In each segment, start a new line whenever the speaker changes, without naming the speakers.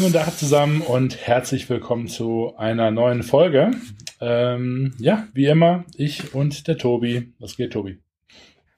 Schönen guten Tag zusammen und herzlich willkommen zu einer neuen Folge. Ähm, ja, wie immer, ich und der Tobi. Was geht, Tobi?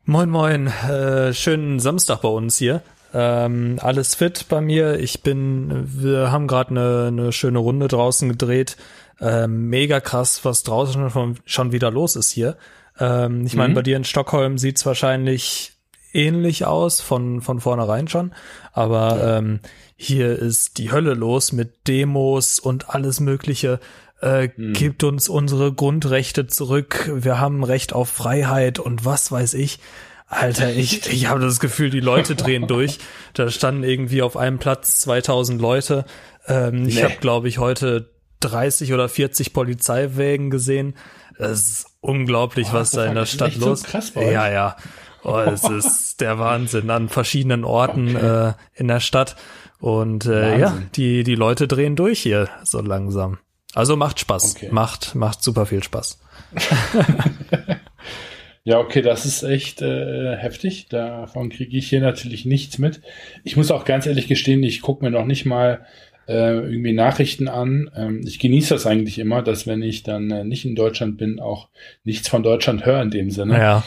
Moin, moin. Äh, schönen Samstag bei uns hier. Ähm, alles fit bei mir. Ich bin, wir haben gerade eine, eine schöne Runde draußen gedreht. Ähm, mega krass, was draußen schon, schon wieder los ist hier. Ähm, ich meine, mhm. bei dir in Stockholm sieht's wahrscheinlich ähnlich aus, von, von vornherein schon. Aber ja. ähm, hier ist die Hölle los mit Demos und alles Mögliche. Äh, hm. Gibt uns unsere Grundrechte zurück. Wir haben Recht auf Freiheit und was weiß ich. Alter, ich, ich habe das Gefühl, die Leute drehen durch. Da standen irgendwie auf einem Platz 2000 Leute. Ähm, nee. Ich habe, glaube ich, heute 30 oder 40 Polizeiwägen gesehen. Das ist unglaublich, oh, was da in der Stadt los. So krass bei ja, ja. Oh, es ist der Wahnsinn an verschiedenen Orten okay. äh, in der Stadt. Und äh, ja, die, die Leute drehen durch hier so langsam. Also macht Spaß. Okay. Macht, macht super viel Spaß.
ja, okay, das ist echt äh, heftig. Davon kriege ich hier natürlich nichts mit. Ich muss auch ganz ehrlich gestehen, ich gucke mir noch nicht mal äh, irgendwie Nachrichten an. Ähm, ich genieße das eigentlich immer, dass wenn ich dann äh, nicht in Deutschland bin, auch nichts von Deutschland höre in dem Sinne.
Ja.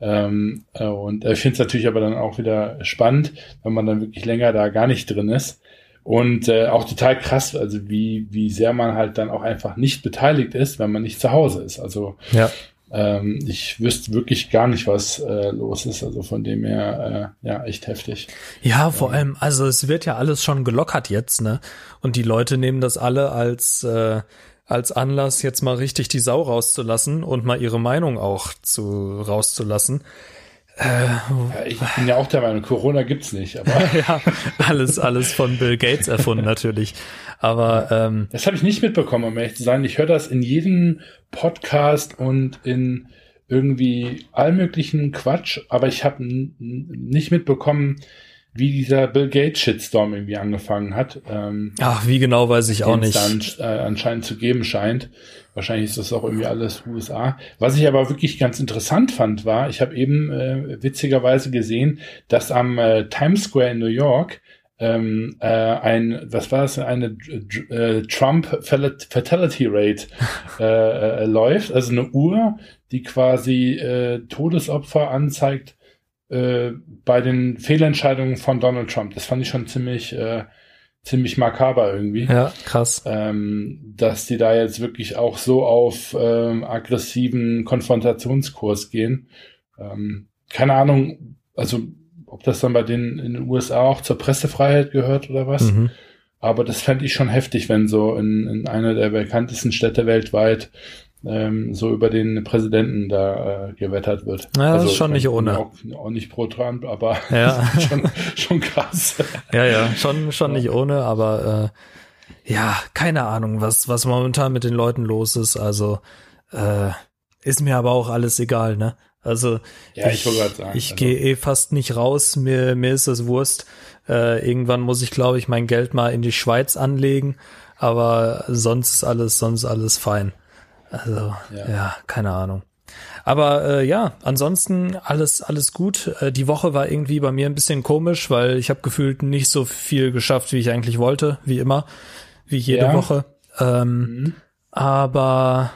Ähm, äh, und ich finde es natürlich aber dann auch wieder spannend, wenn man dann wirklich länger da gar nicht drin ist. Und äh, auch total krass, also wie, wie sehr man halt dann auch einfach nicht beteiligt ist, wenn man nicht zu Hause ist. Also
ja.
ähm, ich wüsste wirklich gar nicht, was äh, los ist. Also von dem her, äh, ja, echt heftig.
Ja, vor allem, also es wird ja alles schon gelockert jetzt, ne? Und die Leute nehmen das alle als äh, als Anlass, jetzt mal richtig die Sau rauszulassen und mal ihre Meinung auch zu rauszulassen.
Äh, ja, ich bin ja auch der Meinung, Corona gibt's nicht. Aber
ja, alles, alles von Bill Gates erfunden natürlich. Aber ähm,
das habe ich nicht mitbekommen, um ehrlich zu sein. Ich höre das in jedem Podcast und in irgendwie allmöglichen Quatsch, aber ich habe nicht mitbekommen, wie dieser Bill Gates Shitstorm irgendwie angefangen hat.
Ähm, Ach, wie genau weiß ich auch nicht.
Dann, äh, anscheinend zu geben scheint. Wahrscheinlich ist das auch irgendwie alles USA. Was ich aber wirklich ganz interessant fand, war, ich habe eben äh, witzigerweise gesehen, dass am äh, Times Square in New York ähm, äh, ein, was war das, eine äh, Trump Fatality Rate äh, äh, läuft, also eine Uhr, die quasi äh, Todesopfer anzeigt äh, bei den Fehlentscheidungen von Donald Trump. Das fand ich schon ziemlich, äh, ziemlich makaber irgendwie.
Ja, krass.
Ähm, dass die da jetzt wirklich auch so auf ähm, aggressiven Konfrontationskurs gehen. Ähm, keine Ahnung, also ob das dann bei denen in den USA auch zur Pressefreiheit gehört oder was. Mhm. Aber das fände ich schon heftig, wenn so in, in einer der bekanntesten Städte weltweit ähm, so über den Präsidenten da äh, gewettert wird.
Ja, das also, ist schon nicht ohne.
Auch, auch, nicht pro Trump, aber
ja.
schon, schon krass.
Ja, ja, schon, schon nicht ohne, aber äh, ja, keine Ahnung, was, was momentan mit den Leuten los ist. Also äh, ist mir aber auch alles egal, ne? Also
ja, ich, ich, sagen,
ich also. gehe eh fast nicht raus, mir, mir ist das Wurst. Äh, irgendwann muss ich, glaube ich, mein Geld mal in die Schweiz anlegen, aber sonst ist alles, sonst alles fein. Also, ja, ja keine Ahnung. Aber äh, ja, ansonsten alles alles gut. Äh, die Woche war irgendwie bei mir ein bisschen komisch, weil ich habe gefühlt nicht so viel geschafft, wie ich eigentlich wollte, wie immer, wie jede ja. Woche. Ähm, mhm. Aber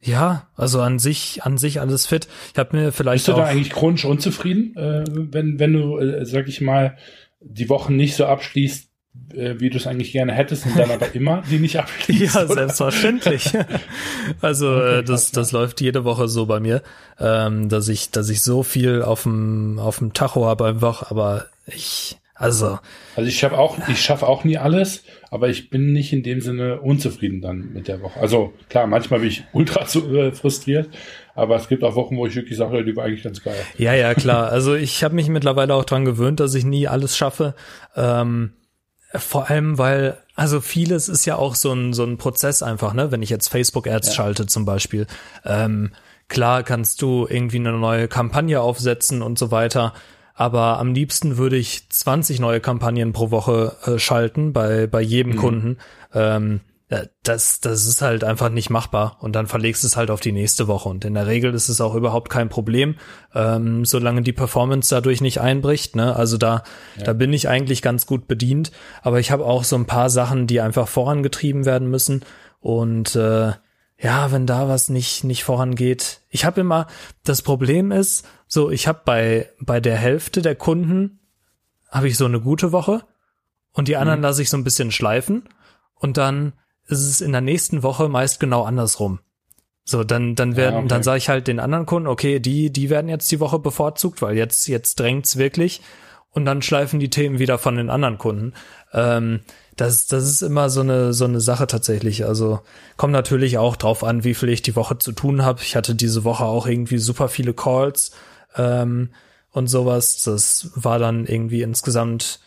ja, also an sich an sich alles fit. Ich habe mir vielleicht
Bist du da eigentlich chronisch unzufrieden, äh, wenn wenn du äh, sag ich mal die Wochen nicht so abschließt, wie du es eigentlich gerne hättest und dann aber immer die nicht abschließt.
ja, oder? selbstverständlich. also okay, äh, das, das läuft jede Woche so bei mir, ähm, dass ich, dass ich so viel auf dem auf dem Tacho habe einfach, aber ich also
also ich schaffe auch ich schaffe auch nie alles, aber ich bin nicht in dem Sinne unzufrieden dann mit der Woche. Also klar, manchmal bin ich ultra äh, frustriert, aber es gibt auch Wochen, wo ich wirklich sage, die war eigentlich ganz geil.
Ja, ja, klar. Also ich habe mich mittlerweile auch dran gewöhnt, dass ich nie alles schaffe. Ähm, vor allem, weil, also vieles ist ja auch so ein, so ein Prozess einfach, ne? Wenn ich jetzt Facebook-Ads ja. schalte zum Beispiel. Ähm, klar kannst du irgendwie eine neue Kampagne aufsetzen und so weiter. Aber am liebsten würde ich 20 neue Kampagnen pro Woche äh, schalten bei, bei jedem mhm. Kunden. Ähm, das, das ist halt einfach nicht machbar und dann verlegst du es halt auf die nächste Woche und in der Regel ist es auch überhaupt kein Problem, ähm, solange die Performance dadurch nicht einbricht. Ne? Also da, ja. da bin ich eigentlich ganz gut bedient, aber ich habe auch so ein paar Sachen, die einfach vorangetrieben werden müssen und äh, ja, wenn da was nicht nicht vorangeht, ich habe immer das Problem ist, so ich habe bei bei der Hälfte der Kunden habe ich so eine gute Woche und die anderen mhm. lasse ich so ein bisschen schleifen und dann ist es in der nächsten Woche meist genau andersrum. So, dann, dann werden, ja, okay. dann sage ich halt den anderen Kunden, okay, die, die werden jetzt die Woche bevorzugt, weil jetzt, jetzt drängt's wirklich. Und dann schleifen die Themen wieder von den anderen Kunden. Ähm, das, das ist immer so eine, so eine Sache tatsächlich. Also kommt natürlich auch drauf an, wie viel ich die Woche zu tun habe. Ich hatte diese Woche auch irgendwie super viele Calls ähm, und sowas. Das war dann irgendwie insgesamt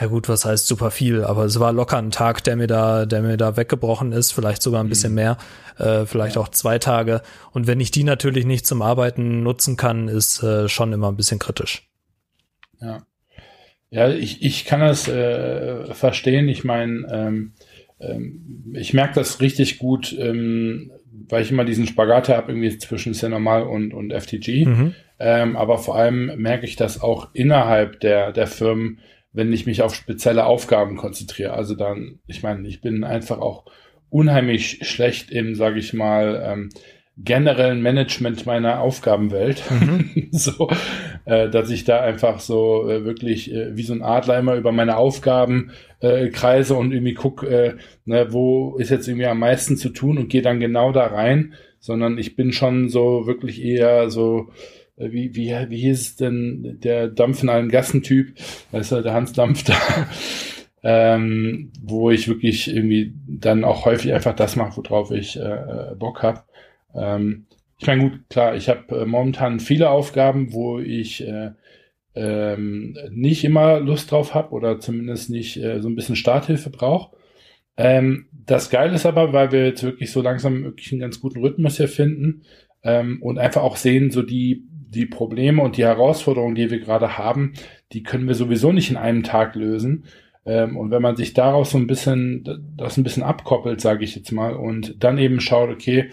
ja gut, was heißt super viel, aber es war locker ein Tag, der mir da, der mir da weggebrochen ist, vielleicht sogar ein bisschen mhm. mehr, äh, vielleicht ja. auch zwei Tage. Und wenn ich die natürlich nicht zum Arbeiten nutzen kann, ist äh, schon immer ein bisschen kritisch.
Ja. Ja, ich, ich kann das äh, verstehen. Ich meine, ähm, ähm, ich merke das richtig gut, ähm, weil ich immer diesen Spagat habe, irgendwie zwischen sehr normal und, und FTG. Mhm. Ähm, aber vor allem merke ich das auch innerhalb der, der Firmen, wenn ich mich auf spezielle Aufgaben konzentriere. Also dann, ich meine, ich bin einfach auch unheimlich schlecht im, sage ich mal, ähm, generellen Management meiner Aufgabenwelt. Mhm. so, äh, dass ich da einfach so äh, wirklich äh, wie so ein Adler immer über meine Aufgaben äh, kreise und irgendwie guck, äh, ne, wo ist jetzt irgendwie am meisten zu tun und gehe dann genau da rein, sondern ich bin schon so wirklich eher so wie, wie, wie hieß es denn, der Dampf in allen Gassentyp, da ist halt der Hans Dampf da, ähm, wo ich wirklich irgendwie dann auch häufig einfach das mache, worauf ich äh, äh Bock habe. Ähm, ich meine, gut, klar, ich habe äh, momentan viele Aufgaben, wo ich äh, ähm, nicht immer Lust drauf habe oder zumindest nicht äh, so ein bisschen Starthilfe brauche. Ähm, das Geile ist aber, weil wir jetzt wirklich so langsam wirklich einen ganz guten Rhythmus hier finden ähm, und einfach auch sehen, so die die Probleme und die Herausforderungen, die wir gerade haben, die können wir sowieso nicht in einem Tag lösen. Ähm, und wenn man sich daraus so ein bisschen, das ein bisschen abkoppelt, sage ich jetzt mal, und dann eben schaut, okay,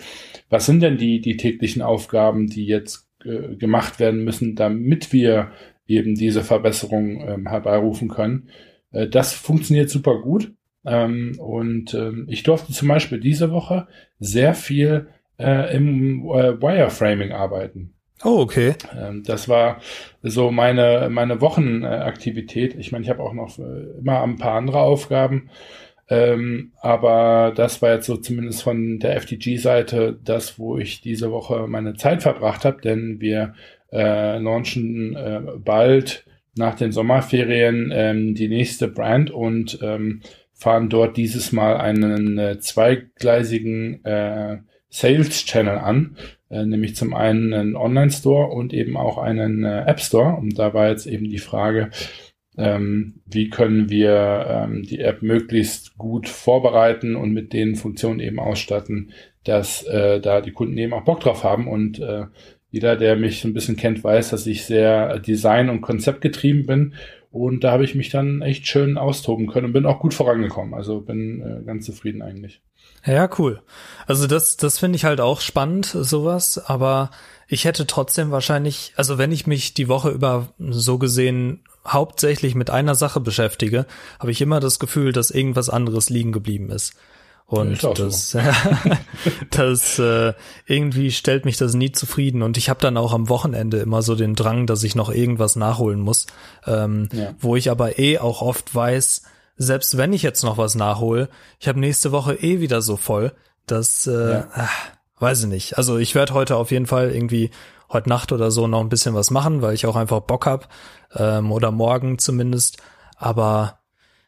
was sind denn die, die täglichen Aufgaben, die jetzt äh, gemacht werden müssen, damit wir eben diese Verbesserung ähm, herbeirufen können. Äh, das funktioniert super gut. Ähm, und ähm, ich durfte zum Beispiel diese Woche sehr viel äh, im äh, Wireframing arbeiten.
Oh, okay.
Ähm, das war so meine, meine Wochenaktivität. Ich meine, ich habe auch noch äh, immer ein paar andere Aufgaben. Ähm, aber das war jetzt so zumindest von der FTG-Seite das, wo ich diese Woche meine Zeit verbracht habe, denn wir äh, launchen äh, bald nach den Sommerferien ähm, die nächste Brand und ähm, fahren dort dieses Mal einen äh, zweigleisigen äh, Sales Channel an, äh, nämlich zum einen einen Online-Store und eben auch einen äh, App-Store. Und da war jetzt eben die Frage, ähm, wie können wir ähm, die App möglichst gut vorbereiten und mit den Funktionen eben ausstatten, dass äh, da die Kunden eben auch Bock drauf haben. Und äh, jeder, der mich so ein bisschen kennt, weiß, dass ich sehr design- und konzeptgetrieben bin. Und da habe ich mich dann echt schön austoben können und bin auch gut vorangekommen. Also bin äh, ganz zufrieden eigentlich.
Ja, cool. Also das, das finde ich halt auch spannend, sowas, aber ich hätte trotzdem wahrscheinlich, also wenn ich mich die Woche über so gesehen hauptsächlich mit einer Sache beschäftige, habe ich immer das Gefühl, dass irgendwas anderes liegen geblieben ist. Und das, so. das äh, irgendwie stellt mich das nie zufrieden. Und ich habe dann auch am Wochenende immer so den Drang, dass ich noch irgendwas nachholen muss, ähm, ja. wo ich aber eh auch oft weiß, selbst wenn ich jetzt noch was nachhole, ich habe nächste Woche eh wieder so voll, dass, äh, ja. ach, weiß ich nicht. Also ich werde heute auf jeden Fall irgendwie heute Nacht oder so noch ein bisschen was machen, weil ich auch einfach Bock hab ähm, oder morgen zumindest. Aber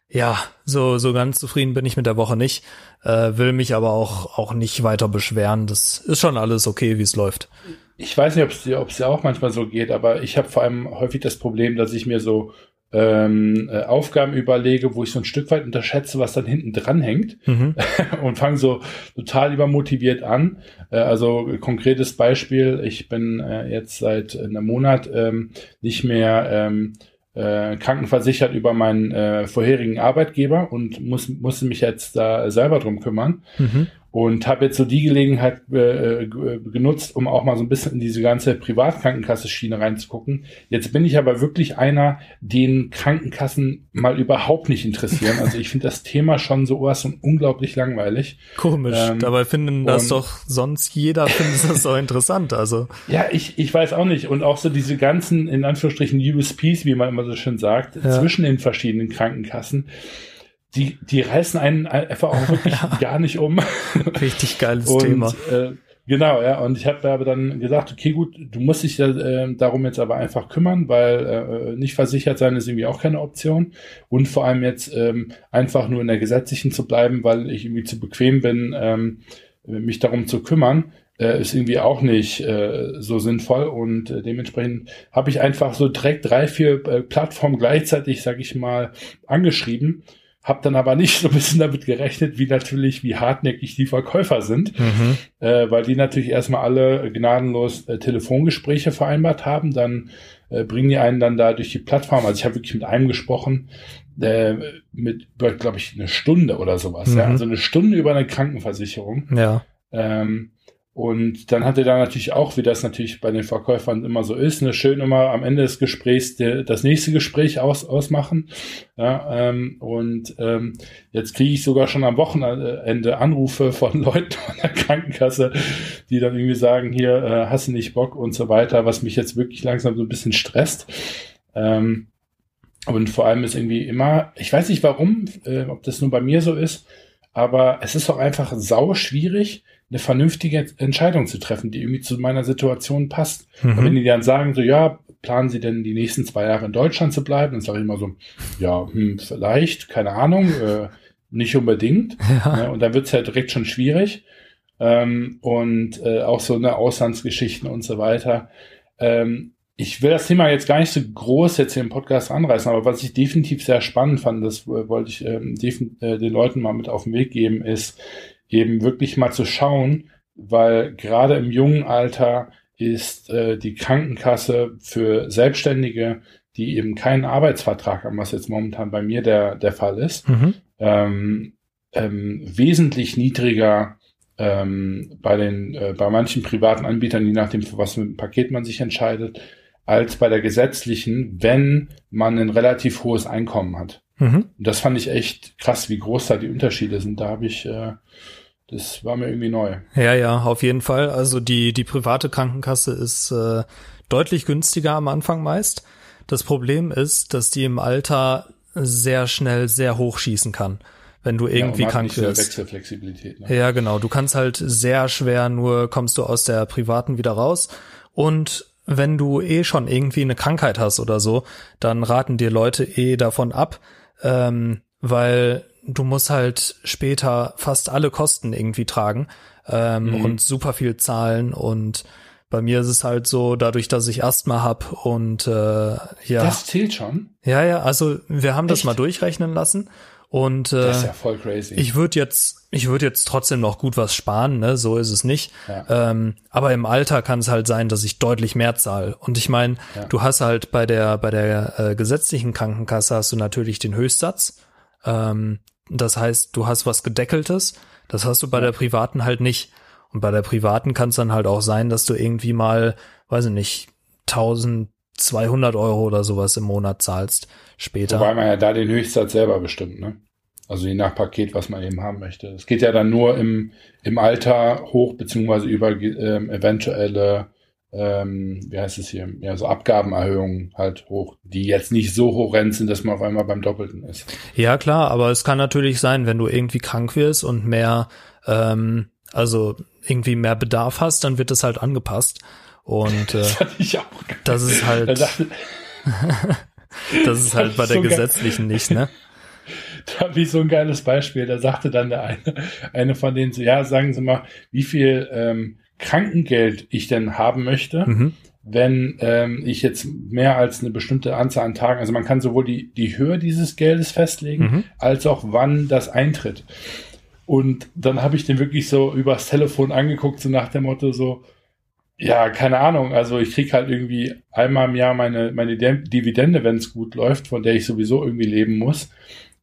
ja, so so ganz zufrieden bin ich mit der Woche nicht. Äh, will mich aber auch auch nicht weiter beschweren. Das ist schon alles okay, wie es läuft.
Ich weiß nicht, ob es dir, auch manchmal so geht, aber ich habe vor allem häufig das Problem, dass ich mir so ähm, äh, Aufgaben überlege, wo ich so ein Stück weit unterschätze, was dann hinten dran hängt mhm. und fange so total übermotiviert an. Äh, also konkretes Beispiel, ich bin äh, jetzt seit einem Monat ähm, nicht mehr ähm, äh, krankenversichert über meinen äh, vorherigen Arbeitgeber und muss, musste mich jetzt da selber drum kümmern. Mhm und habe jetzt so die Gelegenheit äh, genutzt, um auch mal so ein bisschen in diese ganze Privatkrankenkasse-Schiene reinzugucken. Jetzt bin ich aber wirklich einer, den Krankenkassen mal überhaupt nicht interessieren. Also ich finde das Thema schon so was und unglaublich langweilig.
Komisch, ähm, dabei finden das doch sonst jeder findet das so interessant. Also
ja, ich ich weiß auch nicht und auch so diese ganzen in Anführungsstrichen USPs, wie man immer so schön sagt, ja. zwischen den verschiedenen Krankenkassen die, die reißen einen einfach auch wirklich ja. gar nicht um.
Richtig geiles und, Thema.
Äh, genau, ja. Und ich habe aber dann gesagt, okay, gut, du musst dich äh, darum jetzt aber einfach kümmern, weil äh, nicht versichert sein ist irgendwie auch keine Option. Und vor allem jetzt ähm, einfach nur in der gesetzlichen zu bleiben, weil ich irgendwie zu bequem bin, ähm, mich darum zu kümmern äh, ist irgendwie auch nicht äh, so sinnvoll und äh, dementsprechend habe ich einfach so direkt drei, vier äh, Plattformen gleichzeitig, sag ich mal, angeschrieben hab dann aber nicht so ein bisschen damit gerechnet, wie natürlich, wie hartnäckig die Verkäufer sind, mhm. äh, weil die natürlich erstmal alle gnadenlos äh, Telefongespräche vereinbart haben, dann äh, bringen die einen dann da durch die Plattform. Also ich habe wirklich mit einem gesprochen, äh, mit, glaube ich, eine Stunde oder sowas. Mhm. Ja? Also eine Stunde über eine Krankenversicherung.
Ja.
Ähm, und dann hat er da natürlich auch, wie das natürlich bei den Verkäufern immer so ist, eine schön immer am Ende des Gesprächs de, das nächste Gespräch aus, ausmachen. Ja, ähm, und ähm, jetzt kriege ich sogar schon am Wochenende Anrufe von Leuten von der Krankenkasse, die dann irgendwie sagen, hier äh, hast du nicht Bock und so weiter, was mich jetzt wirklich langsam so ein bisschen stresst. Ähm, und vor allem ist irgendwie immer, ich weiß nicht warum, äh, ob das nur bei mir so ist, aber es ist auch einfach sau schwierig, eine vernünftige Entscheidung zu treffen, die irgendwie zu meiner Situation passt. Mhm. Wenn die dann sagen, so, ja, planen Sie denn die nächsten zwei Jahre in Deutschland zu bleiben? Dann sage ich immer so, ja, hm, vielleicht, keine Ahnung, äh, nicht unbedingt. Ja. Ne? Und dann wird's ja direkt schon schwierig. Ähm, und äh, auch so eine Auslandsgeschichten und so weiter. Ähm, ich will das Thema jetzt gar nicht so groß jetzt hier im Podcast anreißen, aber was ich definitiv sehr spannend fand, das wollte ich ähm, äh, den Leuten mal mit auf den Weg geben, ist, eben wirklich mal zu schauen, weil gerade im jungen Alter ist äh, die Krankenkasse für Selbstständige, die eben keinen Arbeitsvertrag haben, was jetzt momentan bei mir der, der Fall ist, mhm. ähm, ähm, wesentlich niedriger ähm, bei den äh, bei manchen privaten Anbietern, je nachdem für was für ein Paket man sich entscheidet, als bei der gesetzlichen, wenn man ein relativ hohes Einkommen hat. Mhm. Das fand ich echt krass, wie groß da die Unterschiede sind. Da habe ich äh, das war mir irgendwie neu.
Ja, ja, auf jeden Fall. Also die, die private Krankenkasse ist äh, deutlich günstiger am Anfang meist. Das Problem ist, dass die im Alter sehr schnell sehr hoch schießen kann, wenn du irgendwie ja, krank wirst.
Ne?
Ja, genau. Du kannst halt sehr schwer nur kommst du aus der privaten wieder raus und wenn du eh schon irgendwie eine Krankheit hast oder so, dann raten dir Leute eh davon ab, ähm, weil du musst halt später fast alle Kosten irgendwie tragen ähm, mhm. und super viel zahlen und bei mir ist es halt so, dadurch, dass ich Asthma hab und äh, ja.
Das zählt schon.
Ja, ja, also wir haben Echt? das mal durchrechnen lassen und äh,
das ist ja voll crazy.
Ich würde jetzt, ich würde jetzt trotzdem noch gut was sparen, ne? So ist es nicht. Ja. Ähm, aber im Alter kann es halt sein, dass ich deutlich mehr zahle. Und ich meine, ja. du hast halt bei der bei der äh, gesetzlichen Krankenkasse hast du natürlich den Höchstsatz. Ähm, das heißt, du hast was Gedeckeltes. Das hast du bei der privaten halt nicht. Und bei der privaten kann es dann halt auch sein, dass du irgendwie mal, weiß ich nicht, 1200 Euro oder sowas im Monat zahlst später.
Wobei man ja da den Höchstsatz selber bestimmt, ne? Also je nach Paket, was man eben haben möchte. Es geht ja dann nur im, im Alter hoch, beziehungsweise über ähm, eventuelle ähm, wie heißt es hier, ja, so Abgabenerhöhungen halt hoch, die jetzt nicht so horrend sind, dass man auf einmal beim Doppelten ist.
Ja, klar, aber es kann natürlich sein, wenn du irgendwie krank wirst und mehr, ähm, also irgendwie mehr Bedarf hast, dann wird das halt angepasst. Und äh, das, ich auch das ist halt. das ist halt bei der so gesetzlichen nicht, ne?
Da habe ich so ein geiles Beispiel. Da sagte dann der eine, eine von denen so, ja, sagen Sie mal, wie viel ähm, Krankengeld ich denn haben möchte, mhm. wenn ähm, ich jetzt mehr als eine bestimmte Anzahl an Tagen, also man kann sowohl die, die Höhe dieses Geldes festlegen, mhm. als auch wann das eintritt. Und dann habe ich den wirklich so übers Telefon angeguckt, so nach dem Motto so, ja, keine Ahnung. Also ich krieg halt irgendwie einmal im Jahr meine, meine Dividende, wenn es gut läuft, von der ich sowieso irgendwie leben muss.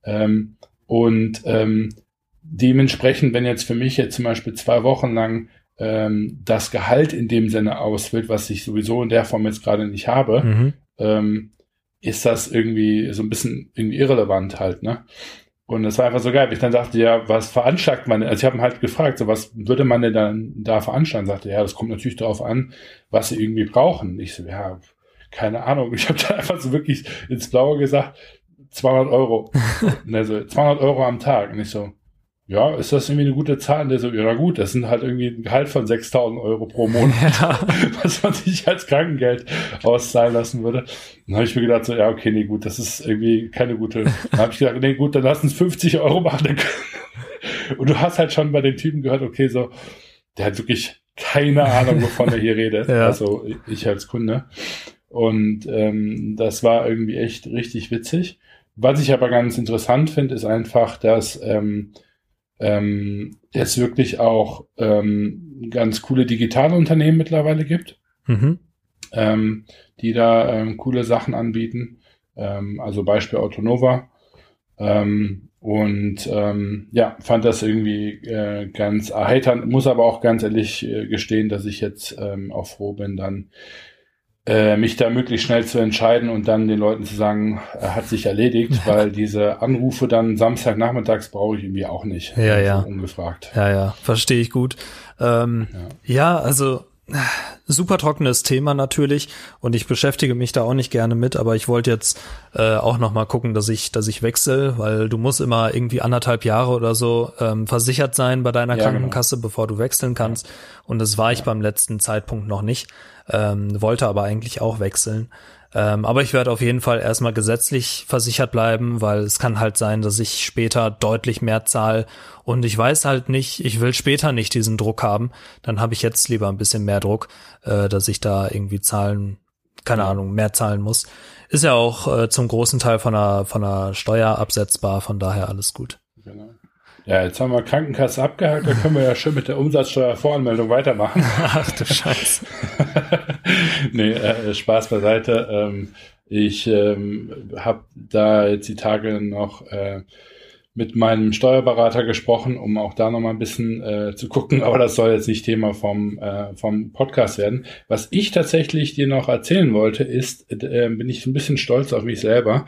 Ähm, und ähm, dementsprechend, wenn jetzt für mich jetzt zum Beispiel zwei Wochen lang ähm, das Gehalt in dem Sinne ausfällt, was ich sowieso in der Form jetzt gerade nicht habe, mhm. ähm, ist das irgendwie so ein bisschen irgendwie irrelevant halt, ne? Und das war einfach so geil. Ich dann sagte, ja, was veranschlagt man? Also ich habe ihn halt gefragt, so was würde man denn dann da veranschlagen? Sagte, ja, das kommt natürlich darauf an, was sie irgendwie brauchen. Ich so, ja, keine Ahnung. Ich habe da einfach so wirklich ins Blaue gesagt, 200 Euro. also 200 Euro am Tag. Und ich so, ja, ist das irgendwie eine gute Zahl? Und der so, ja gut, das sind halt irgendwie ein Gehalt von 6000 Euro pro Monat, ja. was man sich als Krankengeld auszahlen lassen würde. Dann habe ich mir gedacht, so, ja, okay, nee, gut, das ist irgendwie keine gute. Dann habe ich gedacht, nee, gut, dann lass uns 50 Euro machen. Und du hast halt schon bei den Typen gehört, okay, so, der hat wirklich keine Ahnung, wovon er hier redet. Ja. Also ich als Kunde. Und ähm, das war irgendwie echt richtig witzig. Was ich aber ganz interessant finde, ist einfach, dass ähm, ähm, es wirklich auch ähm, ganz coole digitale Unternehmen mittlerweile gibt, mhm. ähm, die da ähm, coole Sachen anbieten. Ähm, also Beispiel Autonova. Ähm, und ähm, ja, fand das irgendwie äh, ganz erheiternd, muss aber auch ganz ehrlich äh, gestehen, dass ich jetzt ähm, auch froh bin, dann mich da möglichst schnell zu entscheiden und dann den Leuten zu sagen, er hat sich erledigt, weil diese Anrufe dann Samstagnachmittags brauche ich irgendwie auch nicht.
Ja, also ja.
Ungefragt.
Ja, ja, verstehe ich gut. Ähm, ja. ja, also super trockenes Thema natürlich und ich beschäftige mich da auch nicht gerne mit, aber ich wollte jetzt äh, auch noch mal gucken, dass ich, dass ich wechsle, weil du musst immer irgendwie anderthalb Jahre oder so ähm, versichert sein bei deiner ja. Krankenkasse, genau. bevor du wechseln kannst. Und das war ich ja. beim letzten Zeitpunkt noch nicht, ähm, wollte aber eigentlich auch wechseln. Ähm, aber ich werde auf jeden Fall erstmal gesetzlich versichert bleiben, weil es kann halt sein, dass ich später deutlich mehr zahle und ich weiß halt nicht, ich will später nicht diesen Druck haben. Dann habe ich jetzt lieber ein bisschen mehr Druck, äh, dass ich da irgendwie zahlen, keine Ahnung, mehr zahlen muss. Ist ja auch äh, zum großen Teil von einer, von einer Steuer absetzbar, von daher alles gut. Genau.
Ja, jetzt haben wir Krankenkasse abgehakt, da können wir ja schön mit der Umsatzsteuervoranmeldung weitermachen.
Ach du Scheiße.
nee, äh, Spaß beiseite. Ähm, ich ähm, habe da jetzt die Tage noch äh, mit meinem Steuerberater gesprochen, um auch da nochmal ein bisschen äh, zu gucken, aber das soll jetzt nicht Thema vom, äh, vom Podcast werden. Was ich tatsächlich dir noch erzählen wollte, ist, äh, bin ich ein bisschen stolz auf mich selber.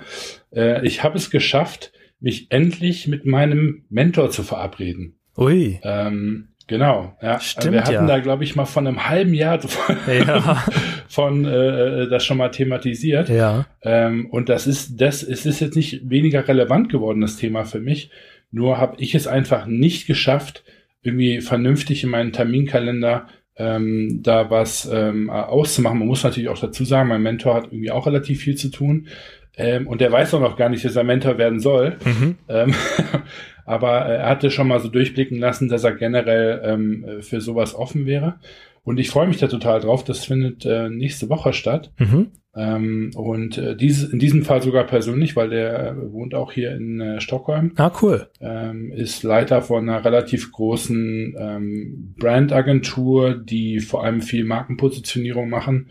Äh, ich habe es geschafft, mich endlich mit meinem Mentor zu verabreden.
Ui.
Ähm, genau. Ja.
Stimmt,
Wir hatten
ja.
da, glaube ich, mal von einem halben Jahr von, ja. von äh, das schon mal thematisiert.
Ja.
Ähm, und das ist, das es ist jetzt nicht weniger relevant geworden, das Thema für mich. Nur habe ich es einfach nicht geschafft, irgendwie vernünftig in meinen Terminkalender ähm, da was ähm, auszumachen. Man muss natürlich auch dazu sagen, mein Mentor hat irgendwie auch relativ viel zu tun. Ähm, und der weiß auch noch gar nicht, dass er Mentor werden soll. Mhm. Ähm, aber er hatte schon mal so durchblicken lassen, dass er generell ähm, für sowas offen wäre. Und ich freue mich da total drauf. Das findet äh, nächste Woche statt. Mhm. Ähm, und äh, dieses, in diesem Fall sogar persönlich, weil der wohnt auch hier in äh, Stockholm.
Ah, cool.
Ähm, ist Leiter von einer relativ großen ähm, Brandagentur, die vor allem viel Markenpositionierung machen.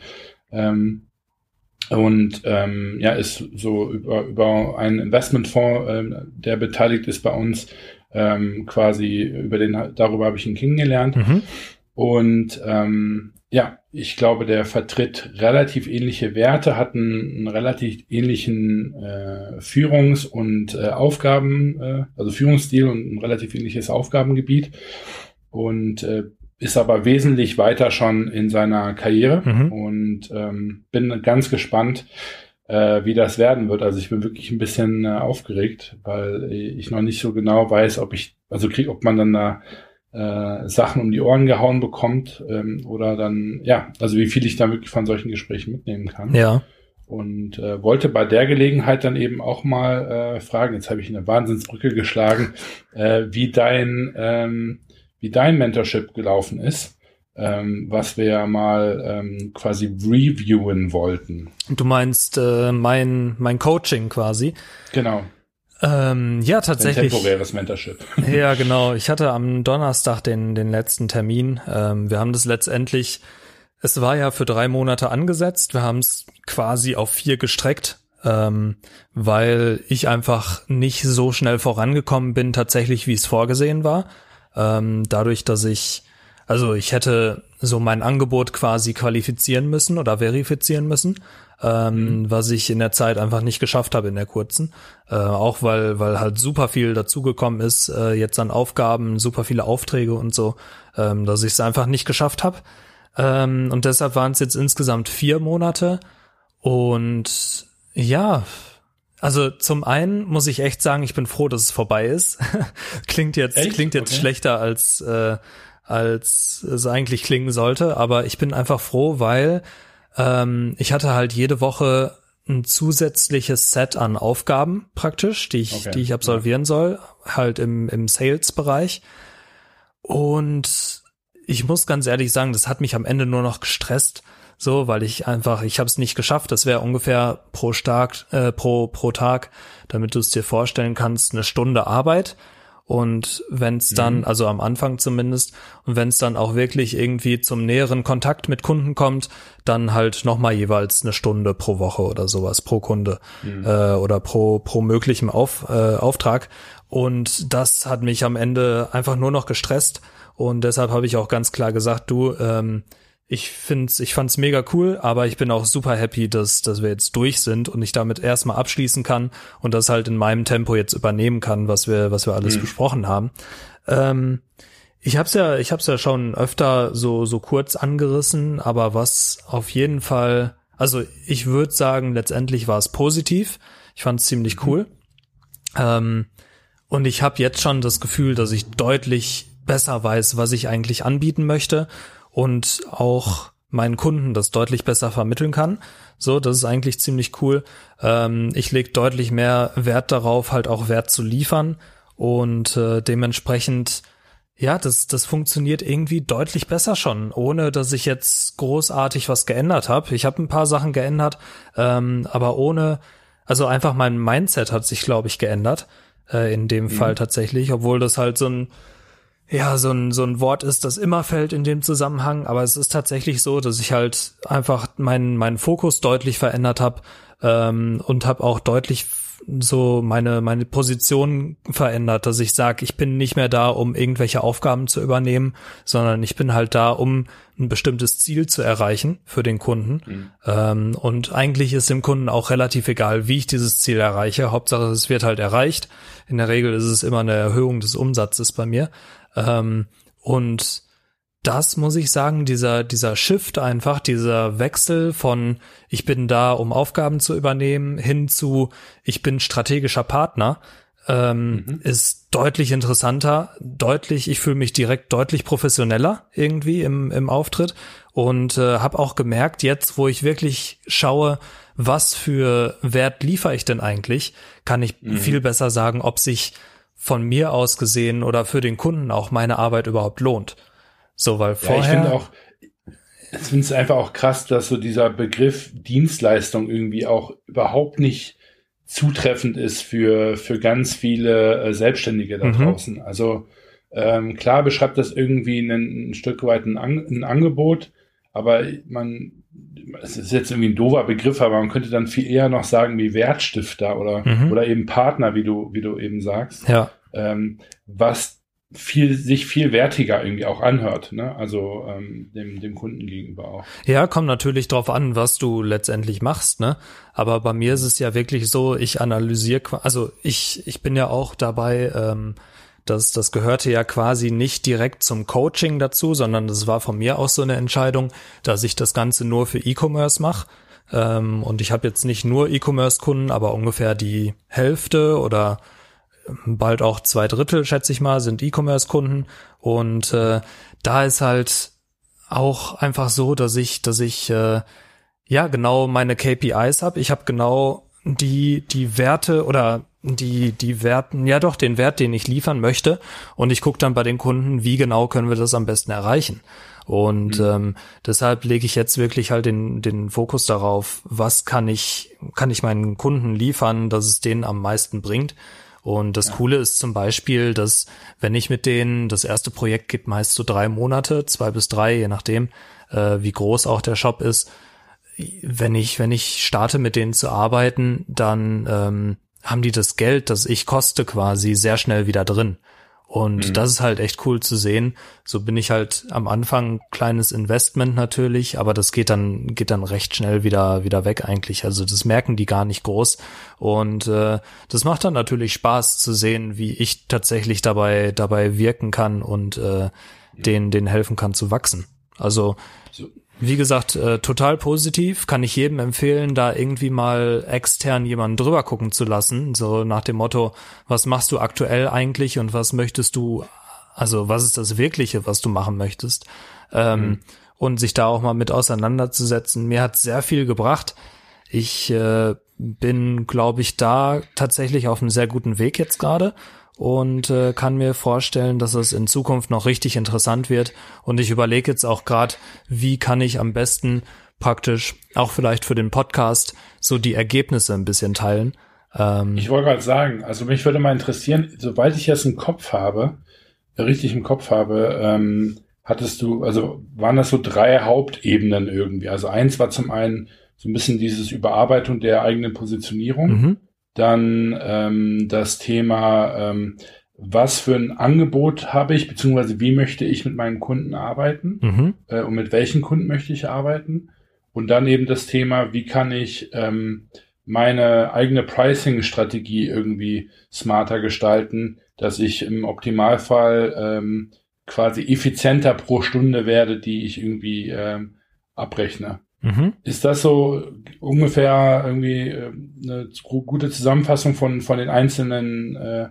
Ähm, und ähm, ja, ist so über, über einen Investmentfonds, ähm, der beteiligt ist bei uns, ähm, quasi über den, darüber habe ich ihn kennengelernt. Mhm. Und ähm, ja, ich glaube, der vertritt relativ ähnliche Werte, hat einen, einen relativ ähnlichen äh, Führungs- und äh, Aufgaben, äh, also Führungsstil und ein relativ ähnliches Aufgabengebiet. Und äh, ist aber wesentlich weiter schon in seiner Karriere mhm. und ähm, bin ganz gespannt, äh, wie das werden wird. Also ich bin wirklich ein bisschen äh, aufgeregt, weil ich noch nicht so genau weiß, ob ich, also krieg, ob man dann da äh, Sachen um die Ohren gehauen bekommt ähm, oder dann, ja, also wie viel ich da wirklich von solchen Gesprächen mitnehmen kann.
Ja.
Und äh, wollte bei der Gelegenheit dann eben auch mal äh, fragen, jetzt habe ich eine Wahnsinnsbrücke geschlagen, äh, wie dein ähm, wie dein Mentorship gelaufen ist, ähm, was wir ja mal ähm, quasi reviewen wollten.
Du meinst äh, mein, mein Coaching quasi?
Genau.
Ähm, ja, tatsächlich.
Ein temporäres Mentorship.
Ja, genau. Ich hatte am Donnerstag den, den letzten Termin. Ähm, wir haben das letztendlich es war ja für drei Monate angesetzt. Wir haben es quasi auf vier gestreckt, ähm, weil ich einfach nicht so schnell vorangekommen bin, tatsächlich, wie es vorgesehen war. Ähm, dadurch, dass ich, also ich hätte so mein Angebot quasi qualifizieren müssen oder verifizieren müssen, ähm, mhm. was ich in der Zeit einfach nicht geschafft habe in der kurzen. Äh, auch weil, weil halt super viel dazugekommen ist, äh, jetzt an Aufgaben, super viele Aufträge und so, ähm, dass ich es einfach nicht geschafft habe. Ähm, und deshalb waren es jetzt insgesamt vier Monate. Und ja, also zum einen muss ich echt sagen, ich bin froh, dass es vorbei ist. klingt jetzt echt? klingt jetzt okay. schlechter als äh, als es eigentlich klingen sollte, aber ich bin einfach froh, weil ähm, ich hatte halt jede Woche ein zusätzliches Set an Aufgaben praktisch, die ich okay. die ich absolvieren ja. soll, halt im im Sales Bereich und ich muss ganz ehrlich sagen, das hat mich am Ende nur noch gestresst, so, weil ich einfach, ich habe es nicht geschafft. Das wäre ungefähr pro Tag, äh, pro pro Tag, damit du es dir vorstellen kannst, eine Stunde Arbeit. Und wenn es dann, mhm. also am Anfang zumindest, und wenn es dann auch wirklich irgendwie zum näheren Kontakt mit Kunden kommt, dann halt nochmal jeweils eine Stunde pro Woche oder sowas, pro Kunde mhm. äh, oder pro, pro möglichem Auf, äh, Auftrag. Und das hat mich am Ende einfach nur noch gestresst. Und deshalb habe ich auch ganz klar gesagt, du, ähm, ich find's, ich fand's mega cool, aber ich bin auch super happy, dass, dass wir jetzt durch sind und ich damit erstmal abschließen kann und das halt in meinem Tempo jetzt übernehmen kann, was wir, was wir alles mhm. besprochen haben. Ähm, ich hab's ja, ich hab's ja schon öfter so, so kurz angerissen, aber was auf jeden Fall, also ich würde sagen, letztendlich war es positiv. Ich fand's ziemlich mhm. cool. Ähm, und ich habe jetzt schon das Gefühl, dass ich deutlich besser weiß, was ich eigentlich anbieten möchte und auch meinen Kunden das deutlich besser vermitteln kann. So, das ist eigentlich ziemlich cool. Ähm, ich lege deutlich mehr Wert darauf, halt auch Wert zu liefern und äh, dementsprechend ja, das, das funktioniert irgendwie deutlich besser schon, ohne dass ich jetzt großartig was geändert habe. Ich habe ein paar Sachen geändert, ähm, aber ohne, also einfach mein Mindset hat sich, glaube ich, geändert äh, in dem mhm. Fall tatsächlich, obwohl das halt so ein ja, so ein, so ein Wort ist, das immer fällt in dem Zusammenhang, aber es ist tatsächlich so, dass ich halt einfach meinen, meinen Fokus deutlich verändert habe ähm, und habe auch deutlich so meine, meine Position verändert, dass ich sage, ich bin nicht mehr da, um irgendwelche Aufgaben zu übernehmen, sondern ich bin halt da, um ein bestimmtes Ziel zu erreichen für den Kunden. Mhm. Ähm, und eigentlich ist dem Kunden auch relativ egal, wie ich dieses Ziel erreiche. Hauptsache, es wird halt erreicht. In der Regel ist es immer eine Erhöhung des Umsatzes bei mir. Ähm, und das muss ich sagen, dieser, dieser Shift einfach, dieser Wechsel von ich bin da, um Aufgaben zu übernehmen, hin zu ich bin strategischer Partner, ähm, mhm. ist deutlich interessanter, deutlich, ich fühle mich direkt deutlich professioneller irgendwie im, im Auftritt und äh, habe auch gemerkt, jetzt, wo ich wirklich schaue, was für Wert liefere ich denn eigentlich, kann ich mhm. viel besser sagen, ob sich von mir aus gesehen oder für den Kunden auch meine Arbeit überhaupt lohnt. So, weil vorher. Ja, ich
finde auch, ich finde es einfach auch krass, dass so dieser Begriff Dienstleistung irgendwie auch überhaupt nicht zutreffend ist für, für ganz viele äh, Selbstständige da mhm. draußen. Also ähm, klar beschreibt das irgendwie ein, ein Stück weit ein, An ein Angebot, aber man, es ist jetzt irgendwie ein doofer Begriff, aber man könnte dann viel eher noch sagen wie Wertstifter oder, mhm. oder eben Partner, wie du, wie du eben sagst.
Ja.
Ähm, was viel, sich viel wertiger irgendwie auch anhört, ne? Also ähm, dem, dem Kunden gegenüber auch.
Ja, kommt natürlich drauf an, was du letztendlich machst, ne? Aber bei mir ist es ja wirklich so, ich analysiere, also ich, ich bin ja auch dabei, ähm, das, das gehörte ja quasi nicht direkt zum Coaching dazu, sondern das war von mir auch so eine Entscheidung, dass ich das Ganze nur für E-Commerce mache. Ähm, und ich habe jetzt nicht nur E-Commerce-Kunden, aber ungefähr die Hälfte oder bald auch zwei Drittel, schätze ich mal, sind E-Commerce-Kunden. Und äh, da ist halt auch einfach so, dass ich, dass ich äh, ja genau meine KPIs habe. Ich habe genau die die Werte oder die, die Werten, ja doch, den Wert, den ich liefern möchte. Und ich gucke dann bei den Kunden, wie genau können wir das am besten erreichen. Und mhm. ähm, deshalb lege ich jetzt wirklich halt den, den Fokus darauf, was kann ich, kann ich meinen Kunden liefern, dass es denen am meisten bringt. Und das ja. Coole ist zum Beispiel, dass wenn ich mit denen, das erste Projekt geht meist so drei Monate, zwei bis drei, je nachdem, äh, wie groß auch der Shop ist. Wenn ich, wenn ich starte mit denen zu arbeiten, dann ähm, haben die das Geld, das ich koste, quasi sehr schnell wieder drin. Und mhm. das ist halt echt cool zu sehen. So bin ich halt am Anfang kleines Investment natürlich, aber das geht dann geht dann recht schnell wieder wieder weg eigentlich. Also das merken die gar nicht groß und äh, das macht dann natürlich Spaß zu sehen, wie ich tatsächlich dabei dabei wirken kann und äh, denen denen helfen kann zu wachsen. Also wie gesagt, äh, total positiv. Kann ich jedem empfehlen, da irgendwie mal extern jemanden drüber gucken zu lassen. So nach dem Motto, was machst du aktuell eigentlich und was möchtest du, also was ist das Wirkliche, was du machen möchtest? Ähm, mhm. Und sich da auch mal mit auseinanderzusetzen. Mir hat sehr viel gebracht. Ich äh, bin, glaube ich, da tatsächlich auf einem sehr guten Weg jetzt gerade und äh, kann mir vorstellen, dass es in Zukunft noch richtig interessant wird. Und ich überlege jetzt auch gerade, wie kann ich am besten praktisch auch vielleicht für den Podcast so die Ergebnisse ein bisschen teilen.
Ähm, ich wollte gerade sagen, also mich würde mal interessieren, sobald ich das im Kopf habe, richtig im Kopf habe, ähm, hattest du, also waren das so drei Hauptebenen irgendwie. Also eins war zum einen so ein bisschen dieses Überarbeitung der eigenen Positionierung. Mhm. Dann ähm, das Thema, ähm, was für ein Angebot habe ich, beziehungsweise wie möchte ich mit meinen Kunden arbeiten mhm. äh, und mit welchen Kunden möchte ich arbeiten. Und dann eben das Thema, wie kann ich ähm, meine eigene Pricing-Strategie irgendwie smarter gestalten, dass ich im Optimalfall ähm, quasi effizienter pro Stunde werde, die ich irgendwie ähm, abrechne. Mhm. Ist das so ungefähr irgendwie äh, eine gute Zusammenfassung von, von den einzelnen äh,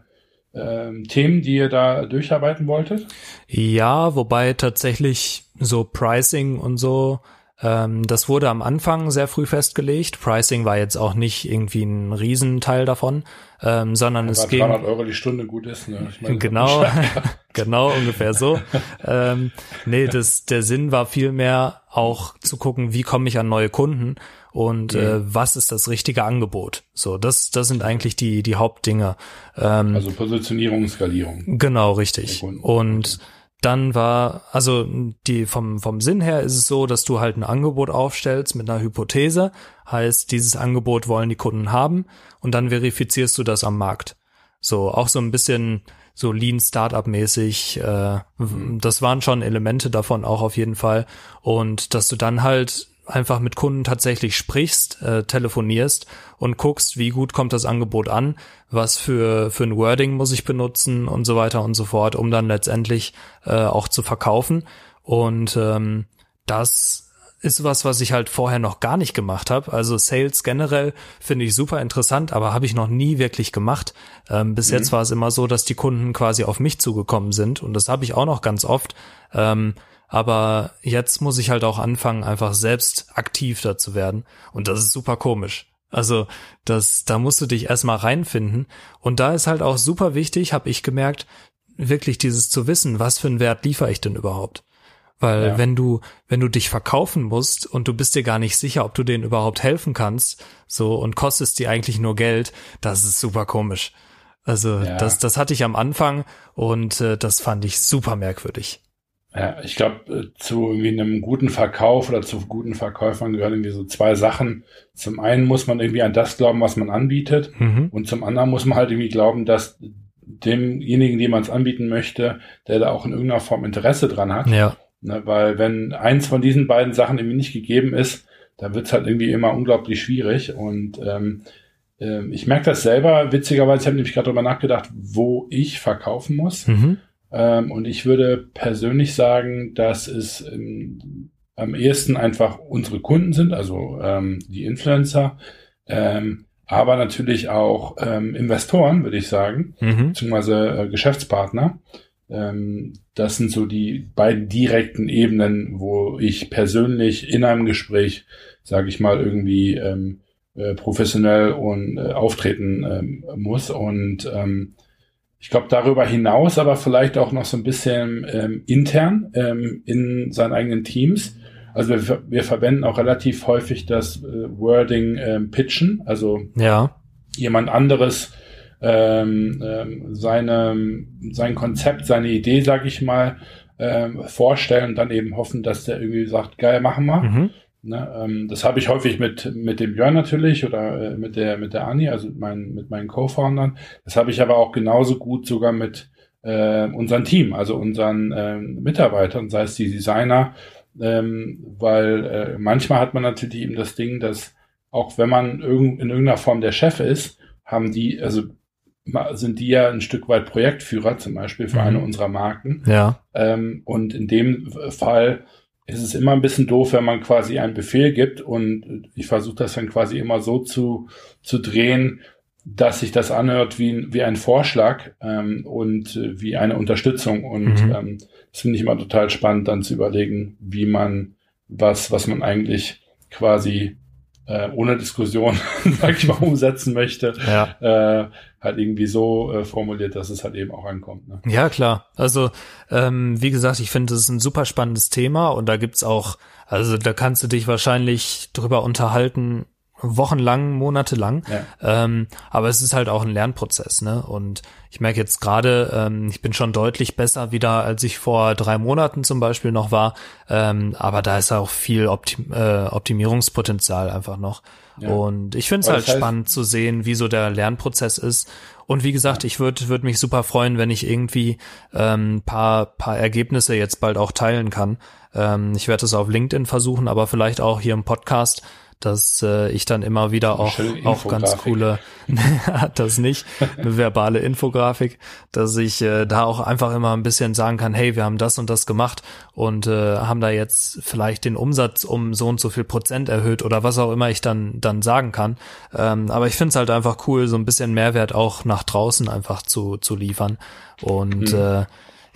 äh, Themen, die ihr da durcharbeiten wolltet?
Ja, wobei tatsächlich so Pricing und so ähm, das wurde am Anfang sehr früh festgelegt. Pricing war jetzt auch nicht irgendwie ein Riesenteil davon, ähm, sondern ja, es ging. 300
Euro die Stunde gut ist, ne?
Ich meine, genau, genau ungefähr so. ähm, nee, das, der Sinn war vielmehr auch zu gucken, wie komme ich an neue Kunden und mhm. äh, was ist das richtige Angebot. So, das, das sind eigentlich die die Hauptdinge.
Ähm, also Positionierung, Skalierung.
Genau, richtig. Und dann war, also die vom, vom Sinn her ist es so, dass du halt ein Angebot aufstellst mit einer Hypothese, heißt, dieses Angebot wollen die Kunden haben und dann verifizierst du das am Markt. So, auch so ein bisschen so Lean Startup mäßig, äh, das waren schon Elemente davon auch auf jeden Fall. Und dass du dann halt einfach mit Kunden tatsächlich sprichst, äh, telefonierst und guckst, wie gut kommt das Angebot an, was für, für ein Wording muss ich benutzen und so weiter und so fort, um dann letztendlich äh, auch zu verkaufen. Und ähm, das ist was, was ich halt vorher noch gar nicht gemacht habe. Also Sales generell finde ich super interessant, aber habe ich noch nie wirklich gemacht. Ähm, bis mhm. jetzt war es immer so, dass die Kunden quasi auf mich zugekommen sind und das habe ich auch noch ganz oft. Ähm, aber jetzt muss ich halt auch anfangen, einfach selbst aktiv da zu werden. Und das ist super komisch. Also, das, da musst du dich erstmal reinfinden. Und da ist halt auch super wichtig, habe ich gemerkt, wirklich dieses zu wissen, was für einen Wert liefere ich denn überhaupt? Weil ja. wenn du, wenn du dich verkaufen musst und du bist dir gar nicht sicher, ob du denen überhaupt helfen kannst, so und kostest dir eigentlich nur Geld, das ist super komisch. Also ja. das, das hatte ich am Anfang und äh, das fand ich super merkwürdig.
Ja, ich glaube, äh, zu irgendwie einem guten Verkauf oder zu guten Verkäufern gehören irgendwie so zwei Sachen. Zum einen muss man irgendwie an das glauben, was man anbietet. Mhm. Und zum anderen muss man halt irgendwie glauben, dass demjenigen, dem man es anbieten möchte, der da auch in irgendeiner Form Interesse dran hat. Ja. Ne, weil wenn eins von diesen beiden Sachen irgendwie nicht gegeben ist, dann wird's halt irgendwie immer unglaublich schwierig. Und ähm, äh, ich merke das selber, witzigerweise, ich habe nämlich gerade darüber nachgedacht, wo ich verkaufen muss. Mhm. Ähm, und ich würde persönlich sagen, dass es ähm, am ehesten einfach unsere Kunden sind, also ähm, die Influencer, ähm, aber natürlich auch ähm, Investoren, würde ich sagen, mhm. beziehungsweise äh, Geschäftspartner. Ähm, das sind so die beiden direkten Ebenen, wo ich persönlich in einem Gespräch, sage ich mal, irgendwie ähm, äh, professionell und äh, auftreten ähm, muss. Und ähm, ich glaube, darüber hinaus aber vielleicht auch noch so ein bisschen ähm, intern ähm, in seinen eigenen Teams. Also wir, wir verwenden auch relativ häufig das äh, Wording ähm, Pitchen, also ja. jemand anderes ähm, ähm, seine, sein Konzept, seine Idee, sag ich mal, ähm, vorstellen und dann eben hoffen, dass der irgendwie sagt, geil, machen wir. Mhm. Ne, ähm, das habe ich häufig mit, mit dem Björn natürlich oder äh, mit der mit der Anni, also mit meinen, mit meinen Co-Foundern. Das habe ich aber auch genauso gut sogar mit äh, unserem Team, also unseren ähm, Mitarbeitern, sei es die Designer, ähm, weil äh, manchmal hat man natürlich eben das Ding, dass auch wenn man irgend, in irgendeiner Form der Chef ist, haben die, also sind die ja ein Stück weit Projektführer, zum Beispiel für mhm. eine unserer Marken.
Ja.
Ähm, und in dem Fall ist es immer ein bisschen doof, wenn man quasi einen Befehl gibt und ich versuche das dann quasi immer so zu, zu drehen, dass sich das anhört wie, wie ein Vorschlag ähm, und äh, wie eine Unterstützung. Und mhm. ähm, das finde ich immer total spannend, dann zu überlegen, wie man was, was man eigentlich quasi äh, ohne Diskussion, sag ich mal, umsetzen möchte, ja. äh, halt irgendwie so äh, formuliert, dass es halt eben auch ankommt. Ne?
Ja, klar. Also, ähm, wie gesagt, ich finde, das ist ein super spannendes Thema und da gibt's auch, also da kannst du dich wahrscheinlich drüber unterhalten, wochenlang, monatelang. Ja. Ähm, aber es ist halt auch ein Lernprozess, ne? Und ich merke jetzt gerade, ähm, ich bin schon deutlich besser wieder, als ich vor drei Monaten zum Beispiel noch war. Ähm, aber da ist auch viel Optim äh, Optimierungspotenzial einfach noch. Ja. Und ich finde es halt heißt, spannend zu sehen, wie so der Lernprozess ist. Und wie gesagt, ich würde würd mich super freuen, wenn ich irgendwie ähm, paar, paar Ergebnisse jetzt bald auch teilen kann. Ähm, ich werde es auf LinkedIn versuchen, aber vielleicht auch hier im Podcast dass äh, ich dann immer wieder auch, auch ganz coole, das nicht, eine verbale Infografik, dass ich äh, da auch einfach immer ein bisschen sagen kann, hey, wir haben das und das gemacht und äh, haben da jetzt vielleicht den Umsatz um so und so viel Prozent erhöht oder was auch immer ich dann, dann sagen kann. Ähm, aber ich finde es halt einfach cool, so ein bisschen Mehrwert auch nach draußen einfach zu, zu liefern. Und mhm. äh,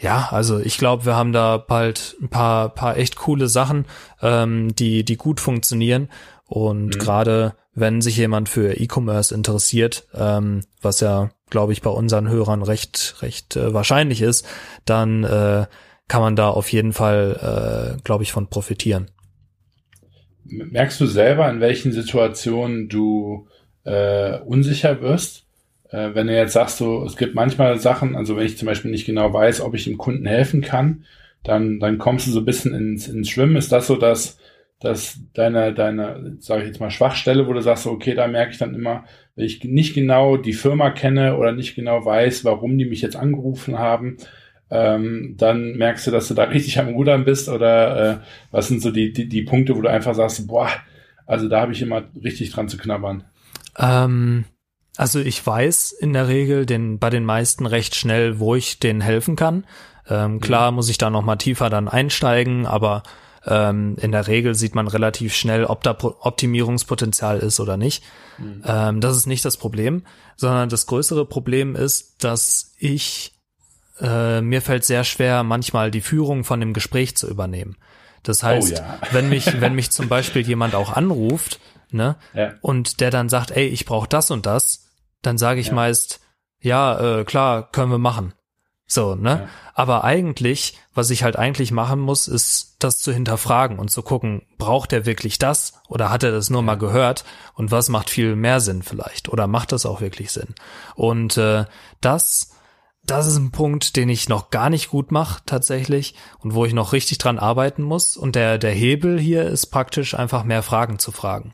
ja, also ich glaube, wir haben da bald ein paar, paar echt coole Sachen, ähm, die, die gut funktionieren. Und mhm. gerade wenn sich jemand für E-Commerce interessiert, ähm, was ja, glaube ich, bei unseren Hörern recht, recht äh, wahrscheinlich ist, dann äh, kann man da auf jeden Fall, äh, glaube ich, von profitieren.
Merkst du selber, in welchen Situationen du äh, unsicher wirst? Äh, wenn du jetzt sagst, so, es gibt manchmal Sachen, also wenn ich zum Beispiel nicht genau weiß, ob ich dem Kunden helfen kann, dann, dann kommst du so ein bisschen ins, ins Schwimmen. Ist das so, dass dass deine, deine, sage ich jetzt mal, Schwachstelle, wo du sagst, okay, da merke ich dann immer, wenn ich nicht genau die Firma kenne oder nicht genau weiß, warum die mich jetzt angerufen haben, ähm, dann merkst du, dass du da richtig am Rudern bist oder äh, was sind so die, die, die Punkte, wo du einfach sagst, boah, also da habe ich immer richtig dran zu knabbern.
Ähm, also ich weiß in der Regel den, bei den meisten recht schnell, wo ich denen helfen kann. Ähm, klar mhm. muss ich da noch mal tiefer dann einsteigen, aber ähm, in der Regel sieht man relativ schnell, ob da Optimierungspotenzial ist oder nicht. Mhm. Ähm, das ist nicht das Problem, sondern das größere Problem ist, dass ich äh, mir fällt sehr schwer, manchmal die Führung von dem Gespräch zu übernehmen. Das heißt, oh, ja. wenn mich, wenn mich zum Beispiel jemand auch anruft, ne, ja. und der dann sagt, ey, ich brauche das und das, dann sage ich ja. meist, ja, äh, klar, können wir machen. So, ne? Ja. Aber eigentlich, was ich halt eigentlich machen muss, ist das zu hinterfragen und zu gucken, braucht er wirklich das oder hat er das nur ja. mal gehört und was macht viel mehr Sinn vielleicht oder macht das auch wirklich Sinn? Und äh, das das ist ein Punkt, den ich noch gar nicht gut mache tatsächlich und wo ich noch richtig dran arbeiten muss. Und der, der Hebel hier ist praktisch einfach mehr Fragen zu fragen.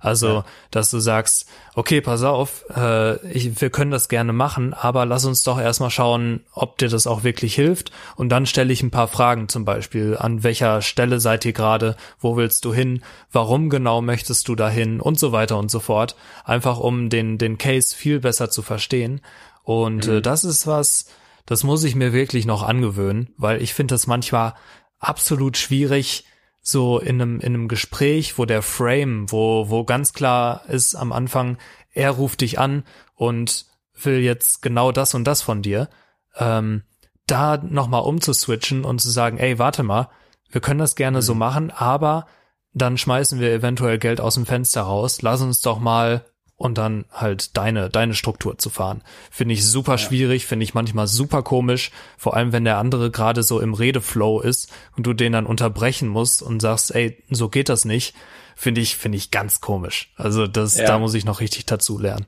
Also, ja. dass du sagst, okay, pass auf, äh, ich, wir können das gerne machen, aber lass uns doch erstmal schauen, ob dir das auch wirklich hilft. Und dann stelle ich ein paar Fragen zum Beispiel. An welcher Stelle seid ihr gerade? Wo willst du hin? Warum genau möchtest du dahin? Und so weiter und so fort. Einfach um den, den Case viel besser zu verstehen. Und äh, mhm. äh, das ist was, das muss ich mir wirklich noch angewöhnen, weil ich finde das manchmal absolut schwierig, so in einem, in einem Gespräch, wo der Frame, wo, wo ganz klar ist am Anfang, er ruft dich an und will jetzt genau das und das von dir, ähm, da nochmal umzuswitchen und zu sagen, ey, warte mal, wir können das gerne mhm. so machen, aber dann schmeißen wir eventuell Geld aus dem Fenster raus. Lass uns doch mal und dann halt deine, deine Struktur zu fahren. Finde ich super ja. schwierig, finde ich manchmal super komisch, vor allem wenn der andere gerade so im Redeflow ist und du den dann unterbrechen musst und sagst, ey, so geht das nicht, finde ich, finde ich ganz komisch. Also das, ja. da muss ich noch richtig dazu lernen.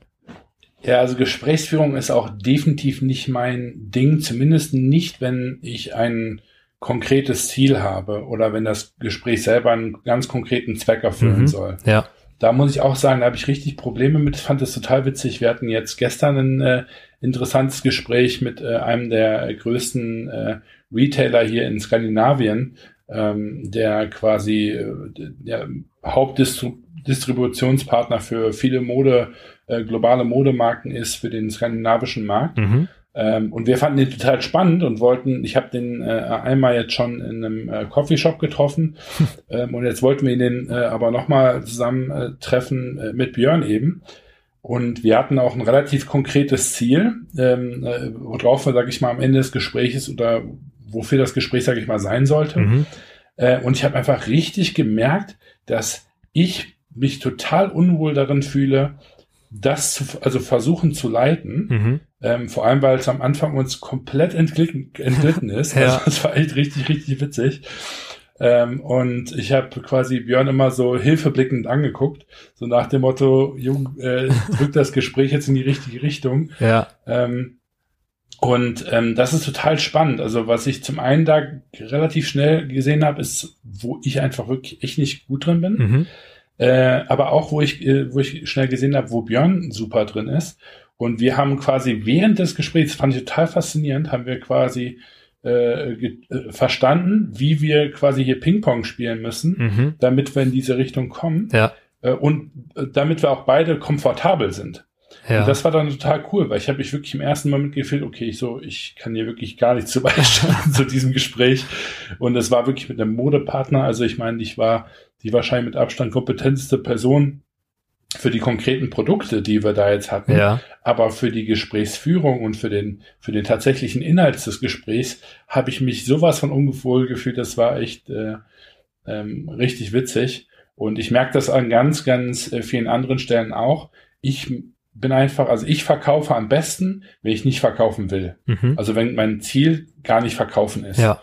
Ja, also Gesprächsführung ist auch definitiv nicht mein Ding, zumindest nicht, wenn ich ein konkretes Ziel habe oder wenn das Gespräch selber einen ganz konkreten Zweck erfüllen mhm, soll.
Ja.
Da muss ich auch sagen, da habe ich richtig Probleme mit. Ich fand das total witzig. Wir hatten jetzt gestern ein äh, interessantes Gespräch mit äh, einem der größten äh, Retailer hier in Skandinavien, ähm, der quasi äh, der Hauptdistributionspartner für viele Mode, äh, globale Modemarken ist für den skandinavischen Markt. Mhm. Ähm, und wir fanden den total spannend und wollten, ich habe den äh, einmal jetzt schon in einem äh, Coffeeshop getroffen ähm, und jetzt wollten wir ihn äh, aber nochmal zusammen äh, treffen äh, mit Björn eben. Und wir hatten auch ein relativ konkretes Ziel, ähm, äh, worauf wir, sage ich mal, am Ende des Gesprächs oder wofür das Gespräch, sage ich mal, sein sollte. Mhm. Und ich habe einfach richtig gemerkt, dass ich mich total unwohl darin fühle, das zu, also versuchen zu leiten. Mhm. Ähm, vor allem, weil es am Anfang uns komplett entglitten, entglitten ist. ja. Also das war echt richtig, richtig witzig. Ähm, und ich habe quasi Björn immer so hilfeblickend angeguckt, so nach dem Motto, Jung, äh, drückt das Gespräch jetzt in die richtige Richtung.
Ja.
Ähm, und ähm, das ist total spannend. Also was ich zum einen da relativ schnell gesehen habe, ist, wo ich einfach wirklich echt nicht gut drin bin. Mhm. Äh, aber auch, wo ich, äh, wo ich schnell gesehen habe, wo Björn super drin ist. Und wir haben quasi während des Gesprächs, fand ich total faszinierend, haben wir quasi äh, äh, verstanden, wie wir quasi hier Ping-Pong spielen müssen, mhm. damit wir in diese Richtung kommen.
Ja.
Äh, und äh, damit wir auch beide komfortabel sind. Ja. Und das war dann total cool, weil ich habe mich wirklich im ersten Moment gefühlt, okay, ich so, ich kann hier wirklich gar nichts zu beisteuern zu diesem Gespräch. Und es war wirklich mit einem Modepartner. Also ich meine, ich war die wahrscheinlich mit Abstand kompetenteste Person für die konkreten Produkte, die wir da jetzt hatten.
Ja.
Aber für die Gesprächsführung und für den, für den tatsächlichen Inhalt des Gesprächs habe ich mich sowas von ungewohl gefühlt. Das war echt äh, ähm, richtig witzig. Und ich merke das an ganz, ganz äh, vielen anderen Stellen auch. Ich bin einfach, also ich verkaufe am besten, wenn ich nicht verkaufen will. Mhm. Also wenn mein Ziel gar nicht verkaufen ist.
Ja.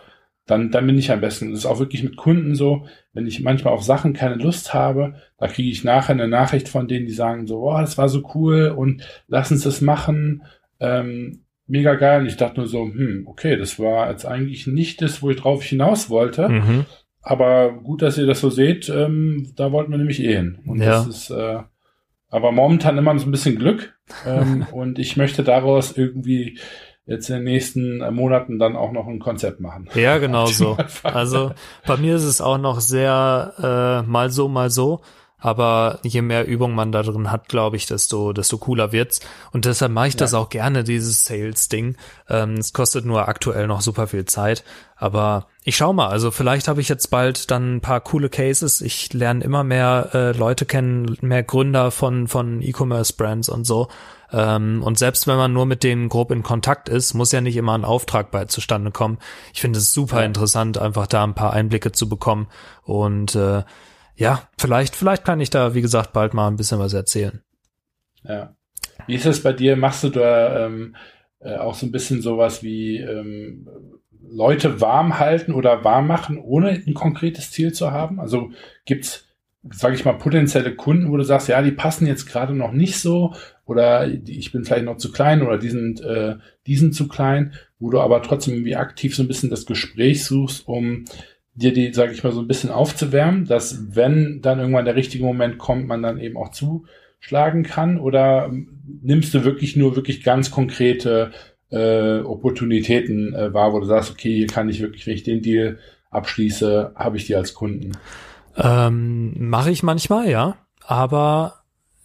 Dann, dann bin ich am besten. Das ist auch wirklich mit Kunden so, wenn ich manchmal auf Sachen keine Lust habe, da kriege ich nachher eine Nachricht von denen, die sagen so, oh, das war so cool und lass uns das machen. Ähm, mega geil. Und ich dachte nur so, hm, okay, das war jetzt eigentlich nicht das, wo ich drauf hinaus wollte. Mhm. Aber gut, dass ihr das so seht, ähm, da wollten wir nämlich eh hin. Und ja. das ist, äh, aber momentan immer so ein bisschen Glück. Ähm, und ich möchte daraus irgendwie jetzt in den nächsten Monaten dann auch noch ein Konzept machen.
Ja, genau so. Also bei mir ist es auch noch sehr äh, mal so, mal so. Aber je mehr Übung man da drin hat, glaube ich, desto, desto cooler wird's. Und deshalb mache ich ja. das auch gerne, dieses Sales-Ding. Ähm, es kostet nur aktuell noch super viel Zeit. Aber ich schau mal, also vielleicht habe ich jetzt bald dann ein paar coole Cases. Ich lerne immer mehr äh, Leute kennen, mehr Gründer von, von E-Commerce-Brands und so. Ähm, und selbst wenn man nur mit denen grob in Kontakt ist, muss ja nicht immer ein Auftrag bei zustande kommen. Ich finde es super interessant, einfach da ein paar Einblicke zu bekommen. Und äh, ja, vielleicht, vielleicht kann ich da, wie gesagt, bald mal ein bisschen was erzählen.
Ja. Wie ist es bei dir? Machst du da ähm, äh, auch so ein bisschen sowas wie ähm, Leute warm halten oder warm machen, ohne ein konkretes Ziel zu haben? Also gibt's, sage ich mal, potenzielle Kunden, wo du sagst, ja, die passen jetzt gerade noch nicht so oder ich bin vielleicht noch zu klein oder die sind, äh, die sind zu klein, wo du aber trotzdem irgendwie aktiv so ein bisschen das Gespräch suchst, um dir die, sage ich mal, so ein bisschen aufzuwärmen, dass wenn dann irgendwann der richtige Moment kommt, man dann eben auch zuschlagen kann? Oder nimmst du wirklich nur wirklich ganz konkrete äh, Opportunitäten äh, wahr, wo du sagst, okay, hier kann ich wirklich, wenn ich den Deal abschließe, habe ich die als Kunden?
Ähm, Mache ich manchmal, ja. Aber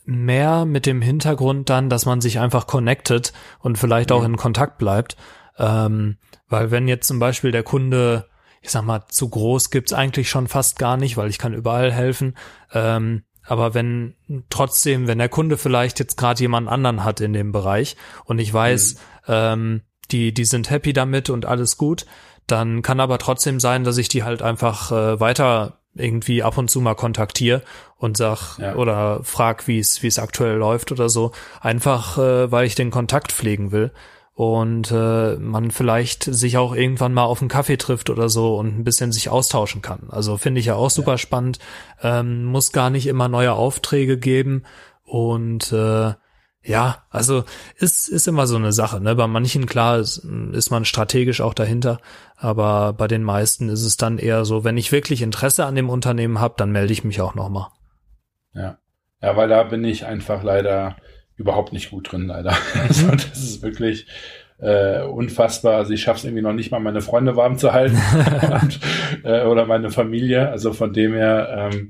mehr mit dem Hintergrund dann, dass man sich einfach connectet und vielleicht auch in Kontakt bleibt. Ähm, weil wenn jetzt zum Beispiel der Kunde ich sag mal, zu groß gibt's eigentlich schon fast gar nicht, weil ich kann überall helfen. Ähm, aber wenn trotzdem, wenn der Kunde vielleicht jetzt gerade jemand anderen hat in dem Bereich und ich weiß, mhm. ähm, die, die sind happy damit und alles gut, dann kann aber trotzdem sein, dass ich die halt einfach äh, weiter irgendwie ab und zu mal kontaktiere und sag ja. oder frag, wie es wie es aktuell läuft oder so, einfach äh, weil ich den Kontakt pflegen will und äh, man vielleicht sich auch irgendwann mal auf einen Kaffee trifft oder so und ein bisschen sich austauschen kann. Also finde ich ja auch super ja. spannend. Ähm, muss gar nicht immer neue Aufträge geben und äh, Ja, also ist, ist immer so eine Sache. Ne? Bei manchen, klar, ist, ist man strategisch auch dahinter, aber bei den meisten ist es dann eher so, wenn ich wirklich Interesse an dem Unternehmen habe, dann melde ich mich auch nochmal.
Ja. Ja, weil da bin ich einfach leider überhaupt nicht gut drin, leider. Also das ist wirklich äh, unfassbar. Also ich schaffe es irgendwie noch nicht mal, meine Freunde warm zu halten und, äh, oder meine Familie. Also von dem her, ähm,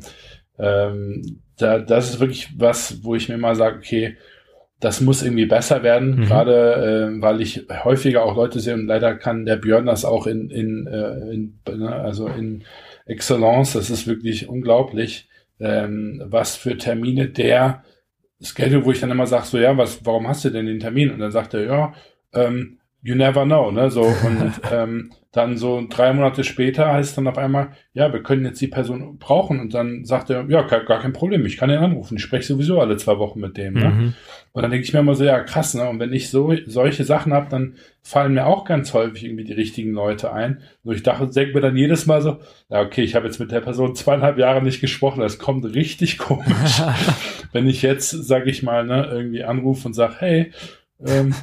ähm, da, das ist wirklich was, wo ich mir mal sage, okay, das muss irgendwie besser werden, mhm. gerade äh, weil ich häufiger auch Leute sehe und leider kann der Björn das auch in, in, äh, in ne, also in Excellence, das ist wirklich unglaublich, ähm, was für Termine der Schedule, wo ich dann immer sage, so ja, was, warum hast du denn den Termin? Und dann sagt er, ja, ähm, you never know, ne? So und ähm, dann so drei Monate später heißt dann auf einmal, ja, wir können jetzt die Person brauchen und dann sagt er, ja, gar, gar kein Problem, ich kann ihn anrufen, ich spreche sowieso alle zwei Wochen mit dem. Ne? Mhm. Und dann denke ich mir immer so, ja, krass, ne? Und wenn ich so solche Sachen habe, dann fallen mir auch ganz häufig irgendwie die richtigen Leute ein. Und ich dachte, denke mir dann jedes Mal so, ja, okay, ich habe jetzt mit der Person zweieinhalb Jahre nicht gesprochen, das kommt richtig komisch. wenn ich jetzt, sage ich mal, ne, irgendwie anrufe und sage, hey, ähm,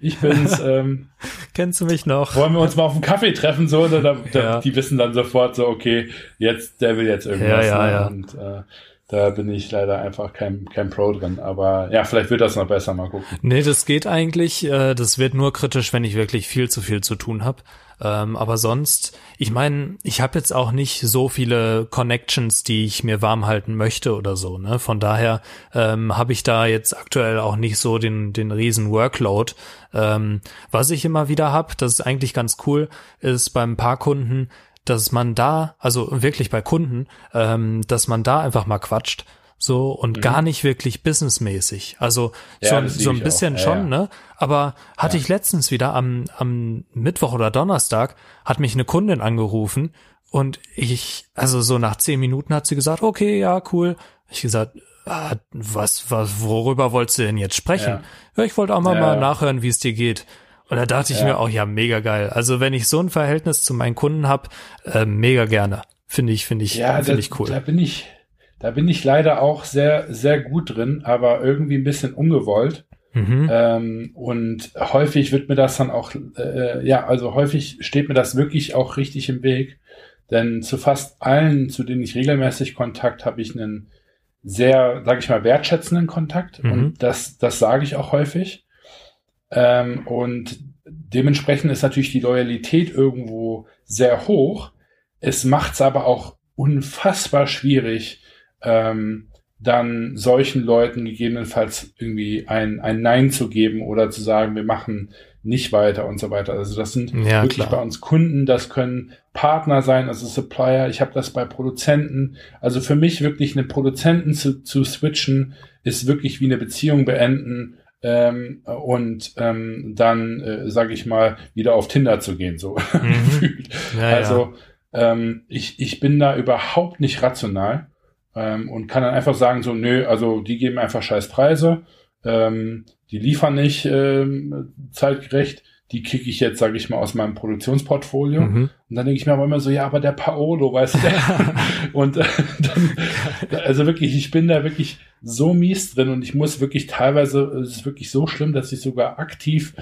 ich bin's. Ähm,
Kennst du mich noch?
Wollen wir uns mal auf einen Kaffee treffen? So, oder da, ja. die wissen dann sofort so, okay, jetzt, der will jetzt irgendwas. Ja, ja, ne? ja. Und äh, da bin ich leider einfach kein, kein Pro drin. Aber ja, vielleicht wird das noch besser, mal gucken.
Nee, das geht eigentlich. Äh, das wird nur kritisch, wenn ich wirklich viel zu viel zu tun habe. Ähm, aber sonst, ich meine, ich habe jetzt auch nicht so viele Connections, die ich mir warm halten möchte oder so. Ne? Von daher ähm, habe ich da jetzt aktuell auch nicht so den, den riesen Workload. Ähm, was ich immer wieder habe, das ist eigentlich ganz cool, ist beim paar Kunden, dass man da, also wirklich bei Kunden, ähm, dass man da einfach mal quatscht so und mhm. gar nicht wirklich businessmäßig. Also ja, so, so ein bisschen ja, schon, ja. ne? Aber hatte ich letztens wieder am, am Mittwoch oder Donnerstag hat mich eine Kundin angerufen und ich, also so nach zehn Minuten hat sie gesagt, okay, ja, cool. Ich gesagt, ah, was, was, worüber wolltest du denn jetzt sprechen? Ja, ich wollte auch mal, mal nachhören, wie es dir geht. Und da dachte ich mir auch, ja, mega geil. Also wenn ich so ein Verhältnis zu meinen Kunden habe, äh, mega gerne. Finde ich, finde ich, ja, finde ich cool.
Da bin ich, da bin ich leider auch sehr, sehr gut drin, aber irgendwie ein bisschen ungewollt. Mhm. Ähm, und häufig wird mir das dann auch, äh, ja, also häufig steht mir das wirklich auch richtig im Weg. Denn zu fast allen, zu denen ich regelmäßig Kontakt habe, ich einen sehr, sage ich mal, wertschätzenden Kontakt. Mhm. Und das, das sage ich auch häufig. Ähm, und dementsprechend ist natürlich die Loyalität irgendwo sehr hoch. Es macht es aber auch unfassbar schwierig, ähm, dann solchen Leuten gegebenenfalls irgendwie ein, ein Nein zu geben oder zu sagen, wir machen nicht weiter und so weiter. Also das sind ja, wirklich klar. bei uns Kunden, das können Partner sein, also Supplier. Ich habe das bei Produzenten. Also für mich wirklich einen Produzenten zu, zu switchen, ist wirklich wie eine Beziehung beenden ähm, und ähm, dann, äh, sage ich mal, wieder auf Tinder zu gehen, so mhm. ja, also ja. Ähm, ich, ich bin da überhaupt nicht rational ähm, und kann dann einfach sagen, so, nö, also die geben einfach scheiß Preise, ähm, die liefern nicht ähm, zeitgerecht, die kicke ich jetzt, sage ich mal, aus meinem Produktionsportfolio. Mhm. Und dann denke ich mir aber immer so, ja, aber der Paolo, weißt du, und äh, dann, also wirklich, ich bin da wirklich so mies drin und ich muss wirklich teilweise, es ist wirklich so schlimm, dass ich sogar aktiv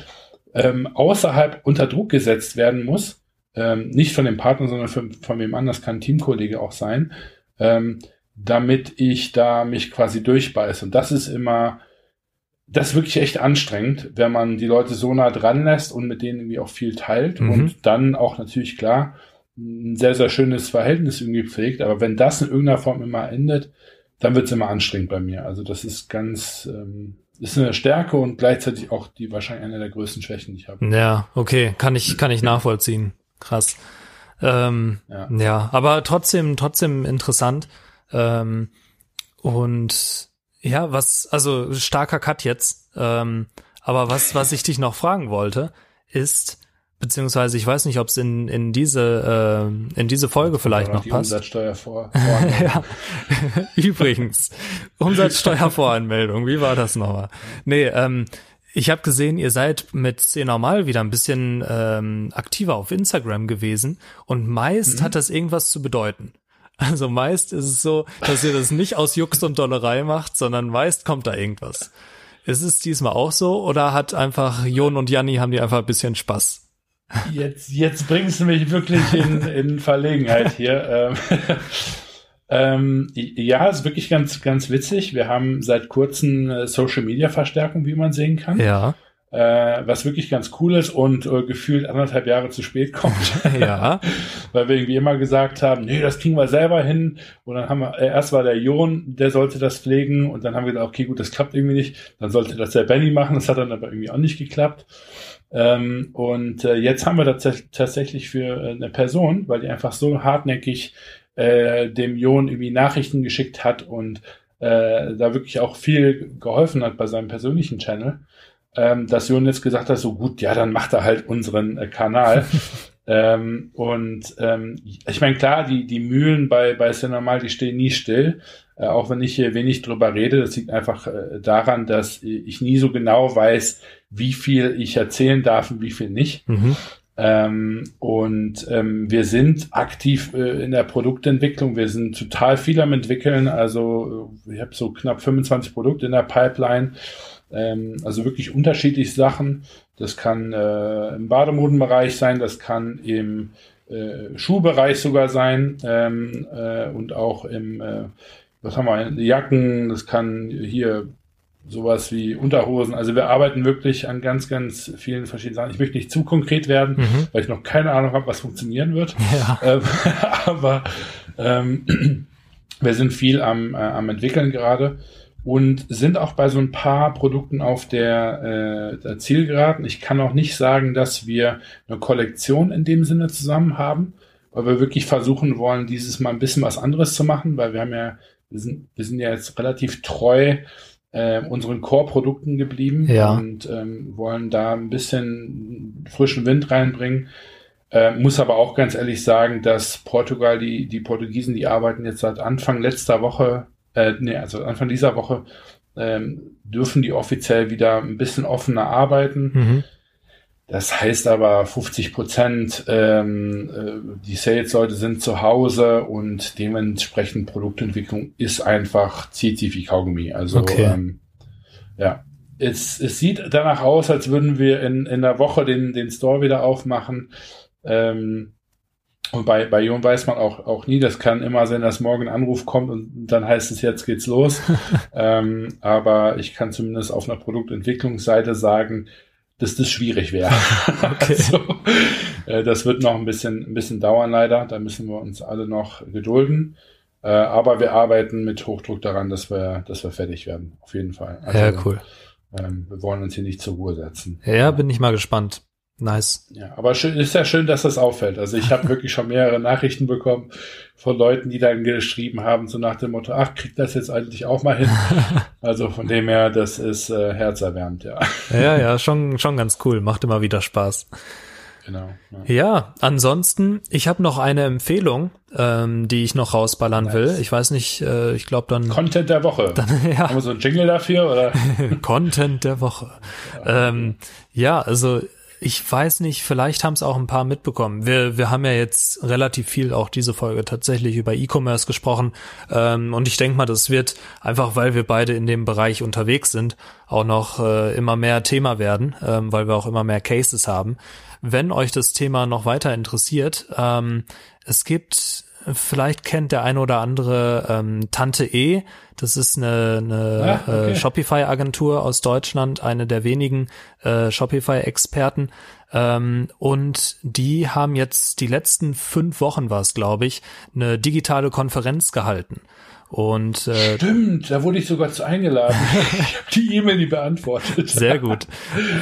ähm, außerhalb unter Druck gesetzt werden muss. Ähm, nicht von dem Partner, sondern von, von wem anders, kann ein Teamkollege auch sein, ähm, damit ich da mich quasi durchbeiße. Und das ist immer, das ist wirklich echt anstrengend, wenn man die Leute so nah dran lässt und mit denen irgendwie auch viel teilt mhm. und dann auch natürlich klar ein sehr, sehr schönes Verhältnis irgendwie pflegt. Aber wenn das in irgendeiner Form immer endet, dann wird es immer anstrengend bei mir. Also das ist ganz, ähm, ist eine Stärke und gleichzeitig auch die wahrscheinlich eine der größten Schwächen, die ich habe.
Ja, okay, kann ich, kann ich nachvollziehen. Krass. Ähm, ja. ja, aber trotzdem, trotzdem interessant. Ähm, und ja, was, also starker Cut jetzt. Ähm, aber was, was ich dich noch fragen wollte, ist, beziehungsweise ich weiß nicht, ob es in, in diese äh, in diese Folge vielleicht noch, noch passt.
Umsatzsteuer vor.
ja. Übrigens Umsatzsteuervoranmeldung. Wie war das nochmal? Nee, ähm, ich habe gesehen, ihr seid mit C normal wieder ein bisschen ähm, aktiver auf Instagram gewesen und meist mhm. hat das irgendwas zu bedeuten. Also meist ist es so, dass ihr das nicht aus Jux und Dollerei macht, sondern meist kommt da irgendwas. Ist es diesmal auch so oder hat einfach Jon und Janni haben die einfach ein bisschen Spaß?
Jetzt, jetzt bringst du mich wirklich in, in Verlegenheit hier. Ähm, ähm, ja, ist wirklich ganz, ganz witzig. Wir haben seit kurzem äh, Social Media Verstärkung, wie man sehen kann.
Ja.
Äh, was wirklich ganz cool ist und äh, gefühlt anderthalb Jahre zu spät kommt.
ja.
Weil wir irgendwie immer gesagt haben, nee, das kriegen wir selber hin. Und dann haben wir, äh, erst war der Jon, der sollte das pflegen. Und dann haben wir gesagt, okay, gut, das klappt irgendwie nicht. Dann sollte das der Benny machen. Das hat dann aber irgendwie auch nicht geklappt. Ähm, und äh, jetzt haben wir das tatsächlich für äh, eine Person, weil die einfach so hartnäckig äh, dem Jon irgendwie Nachrichten geschickt hat und äh, da wirklich auch viel geholfen hat bei seinem persönlichen Channel, ähm, dass Jon jetzt gesagt hat, so gut, ja, dann macht er halt unseren äh, Kanal. ähm, und ähm, ich meine, klar, die, die Mühlen bei, bei Cinemal, die stehen nie still. Äh, auch wenn ich hier wenig drüber rede, das liegt einfach äh, daran, dass ich nie so genau weiß, wie viel ich erzählen darf und wie viel nicht. Mhm. Ähm, und ähm, wir sind aktiv äh, in der Produktentwicklung. Wir sind total viel am entwickeln. Also äh, ich habe so knapp 25 Produkte in der Pipeline. Ähm, also wirklich unterschiedliche Sachen. Das kann äh, im Bademodenbereich sein, das kann im äh, Schuhbereich sogar sein ähm, äh, und auch im, äh, was haben wir, Jacken, das kann hier sowas wie Unterhosen. Also wir arbeiten wirklich an ganz, ganz vielen verschiedenen Sachen. Ich möchte nicht zu konkret werden, mhm. weil ich noch keine Ahnung habe, was funktionieren wird. Ja. Ähm, aber ähm, wir sind viel am, äh, am entwickeln gerade und sind auch bei so ein paar Produkten auf der, äh, der Zielgeraden. Ich kann auch nicht sagen, dass wir eine Kollektion in dem Sinne zusammen haben, weil wir wirklich versuchen wollen, dieses Mal ein bisschen was anderes zu machen, weil wir haben ja, wir sind, wir sind ja jetzt relativ treu äh, unseren Core-Produkten geblieben
ja.
und ähm, wollen da ein bisschen frischen Wind reinbringen. Äh, muss aber auch ganz ehrlich sagen, dass Portugal, die, die Portugiesen, die arbeiten jetzt seit Anfang letzter Woche, äh, nee, also Anfang dieser Woche, ähm, dürfen die offiziell wieder ein bisschen offener arbeiten. Mhm. Das heißt aber 50 Prozent, ähm, äh, die Sales-Leute sind zu Hause und dementsprechend Produktentwicklung ist einfach, zieht sich wie Kaugummi. Also okay. ähm, ja, es, es sieht danach aus, als würden wir in, in der Woche den, den Store wieder aufmachen. Ähm, und bei, bei Jon weiß man auch, auch nie, das kann immer sein, dass morgen ein Anruf kommt und dann heißt es, jetzt geht's los. ähm, aber ich kann zumindest auf einer Produktentwicklungsseite sagen, dass das schwierig wäre. Okay. also, äh, das wird noch ein bisschen, ein bisschen dauern leider. Da müssen wir uns alle noch gedulden. Äh, aber wir arbeiten mit Hochdruck daran, dass wir, dass wir fertig werden. Auf jeden Fall.
Also, ja, cool.
Ähm, wir wollen uns hier nicht zur Ruhe setzen.
Ja, bin ich mal gespannt. Nice.
Ja, aber schön, ist ja schön, dass das auffällt. Also ich habe wirklich schon mehrere Nachrichten bekommen von Leuten, die dann geschrieben haben, so nach dem Motto, ach, kriegt das jetzt eigentlich auch mal hin. also von dem her, das ist äh, herzerwärmend, ja.
Ja, ja, schon, schon ganz cool. Macht immer wieder Spaß.
Genau.
Ja, ja ansonsten, ich habe noch eine Empfehlung, ähm, die ich noch rausballern nice. will. Ich weiß nicht, äh, ich glaube dann.
Content der Woche.
Dann, ja.
Haben wir so einen Jingle dafür, oder?
Content der Woche. Ja, ähm, ja also ich weiß nicht, vielleicht haben es auch ein paar mitbekommen. Wir, wir haben ja jetzt relativ viel auch diese Folge tatsächlich über E-Commerce gesprochen. Ähm, und ich denke mal, das wird einfach, weil wir beide in dem Bereich unterwegs sind, auch noch äh, immer mehr Thema werden, ähm, weil wir auch immer mehr Cases haben. Wenn euch das Thema noch weiter interessiert, ähm, es gibt Vielleicht kennt der eine oder andere ähm, Tante E. Das ist eine, eine ah, okay. äh, Shopify-Agentur aus Deutschland, eine der wenigen äh, Shopify-Experten. Ähm, und die haben jetzt die letzten fünf Wochen war es, glaube ich, eine digitale Konferenz gehalten. Und
äh, stimmt, da wurde ich sogar zu eingeladen. ich habe die E-Mail nie beantwortet.
Sehr gut.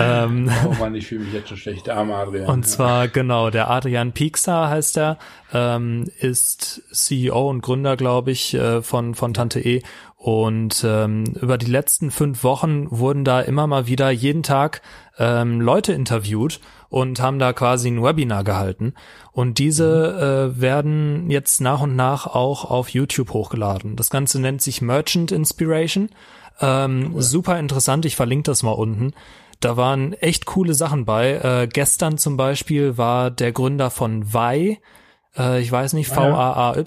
ähm,
oh Mann, ich fühle mich jetzt schon schlecht. Der arme Adrian.
Und zwar genau, der Adrian Piekser heißt er, ähm, ist CEO und Gründer, glaube ich, äh, von von Tante E. Und ähm, über die letzten fünf Wochen wurden da immer mal wieder jeden Tag ähm, Leute interviewt und haben da quasi ein Webinar gehalten. Und diese äh, werden jetzt nach und nach auch auf YouTube hochgeladen. Das Ganze nennt sich Merchant Inspiration. Ähm, cool. Super interessant, ich verlinke das mal unten. Da waren echt coole Sachen bei. Äh, gestern zum Beispiel war der Gründer von Vi, Äh, ich weiß nicht, VAAY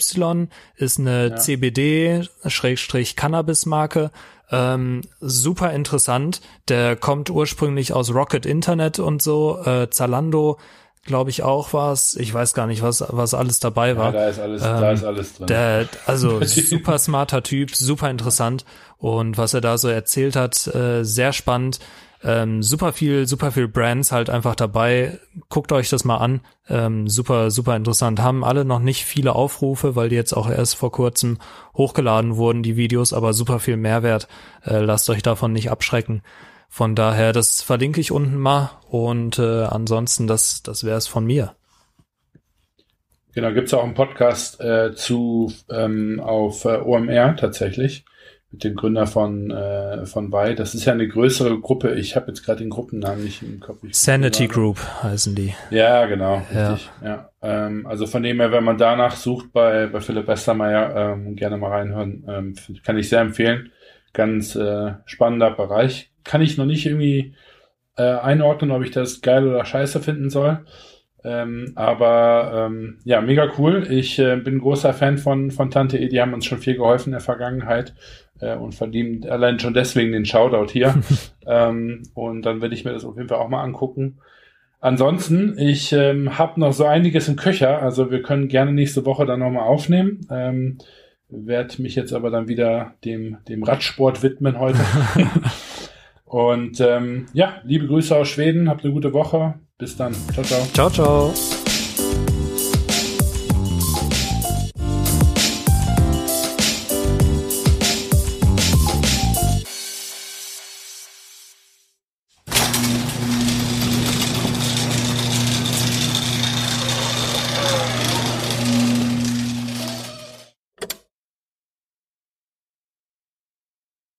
ist eine ja. CBD-Cannabis-Marke. Ähm, super interessant. Der kommt ursprünglich aus Rocket Internet und so. Äh, Zalando glaube ich auch was. Ich weiß gar nicht, was was alles dabei war.
Ja, da ist alles, ähm, da ist alles drin.
Der, also super smarter Typ, super interessant und was er da so erzählt hat, äh, sehr spannend. Ähm, super viel, super viel Brands halt einfach dabei. Guckt euch das mal an. Ähm, super, super interessant. Haben alle noch nicht viele Aufrufe, weil die jetzt auch erst vor kurzem hochgeladen wurden, die Videos, aber super viel Mehrwert. Äh, lasst euch davon nicht abschrecken. Von daher, das verlinke ich unten mal und äh, ansonsten, das, das wäre es von mir.
Genau, gibt es auch einen Podcast äh, zu ähm, auf äh, OMR tatsächlich mit dem Gründer von äh, von Bei. Das ist ja eine größere Gruppe. Ich habe jetzt gerade den Gruppennamen nicht im Kopf. Ich
Sanity Group heißen die.
Ja, genau. Ja. Richtig. ja ähm, also von dem her, wenn man danach sucht bei bei Philipp Westermeier, ähm, gerne mal reinhören. Ähm, kann ich sehr empfehlen. Ganz äh, spannender Bereich. Kann ich noch nicht irgendwie äh, einordnen, ob ich das geil oder scheiße finden soll. Ähm, aber ähm, ja, mega cool. Ich äh, bin großer Fan von, von Tante E. Die haben uns schon viel geholfen in der Vergangenheit äh, und verdienen allein schon deswegen den Shoutout hier. ähm, und dann werde ich mir das auf jeden Fall auch mal angucken. Ansonsten, ich ähm, habe noch so einiges im Köcher. Also wir können gerne nächste Woche dann nochmal aufnehmen. Ähm, werde mich jetzt aber dann wieder dem, dem Radsport widmen heute. und ähm, ja, liebe Grüße aus Schweden. Habt eine gute Woche. Bis dann. Ciao, ciao.
Ciao, ciao.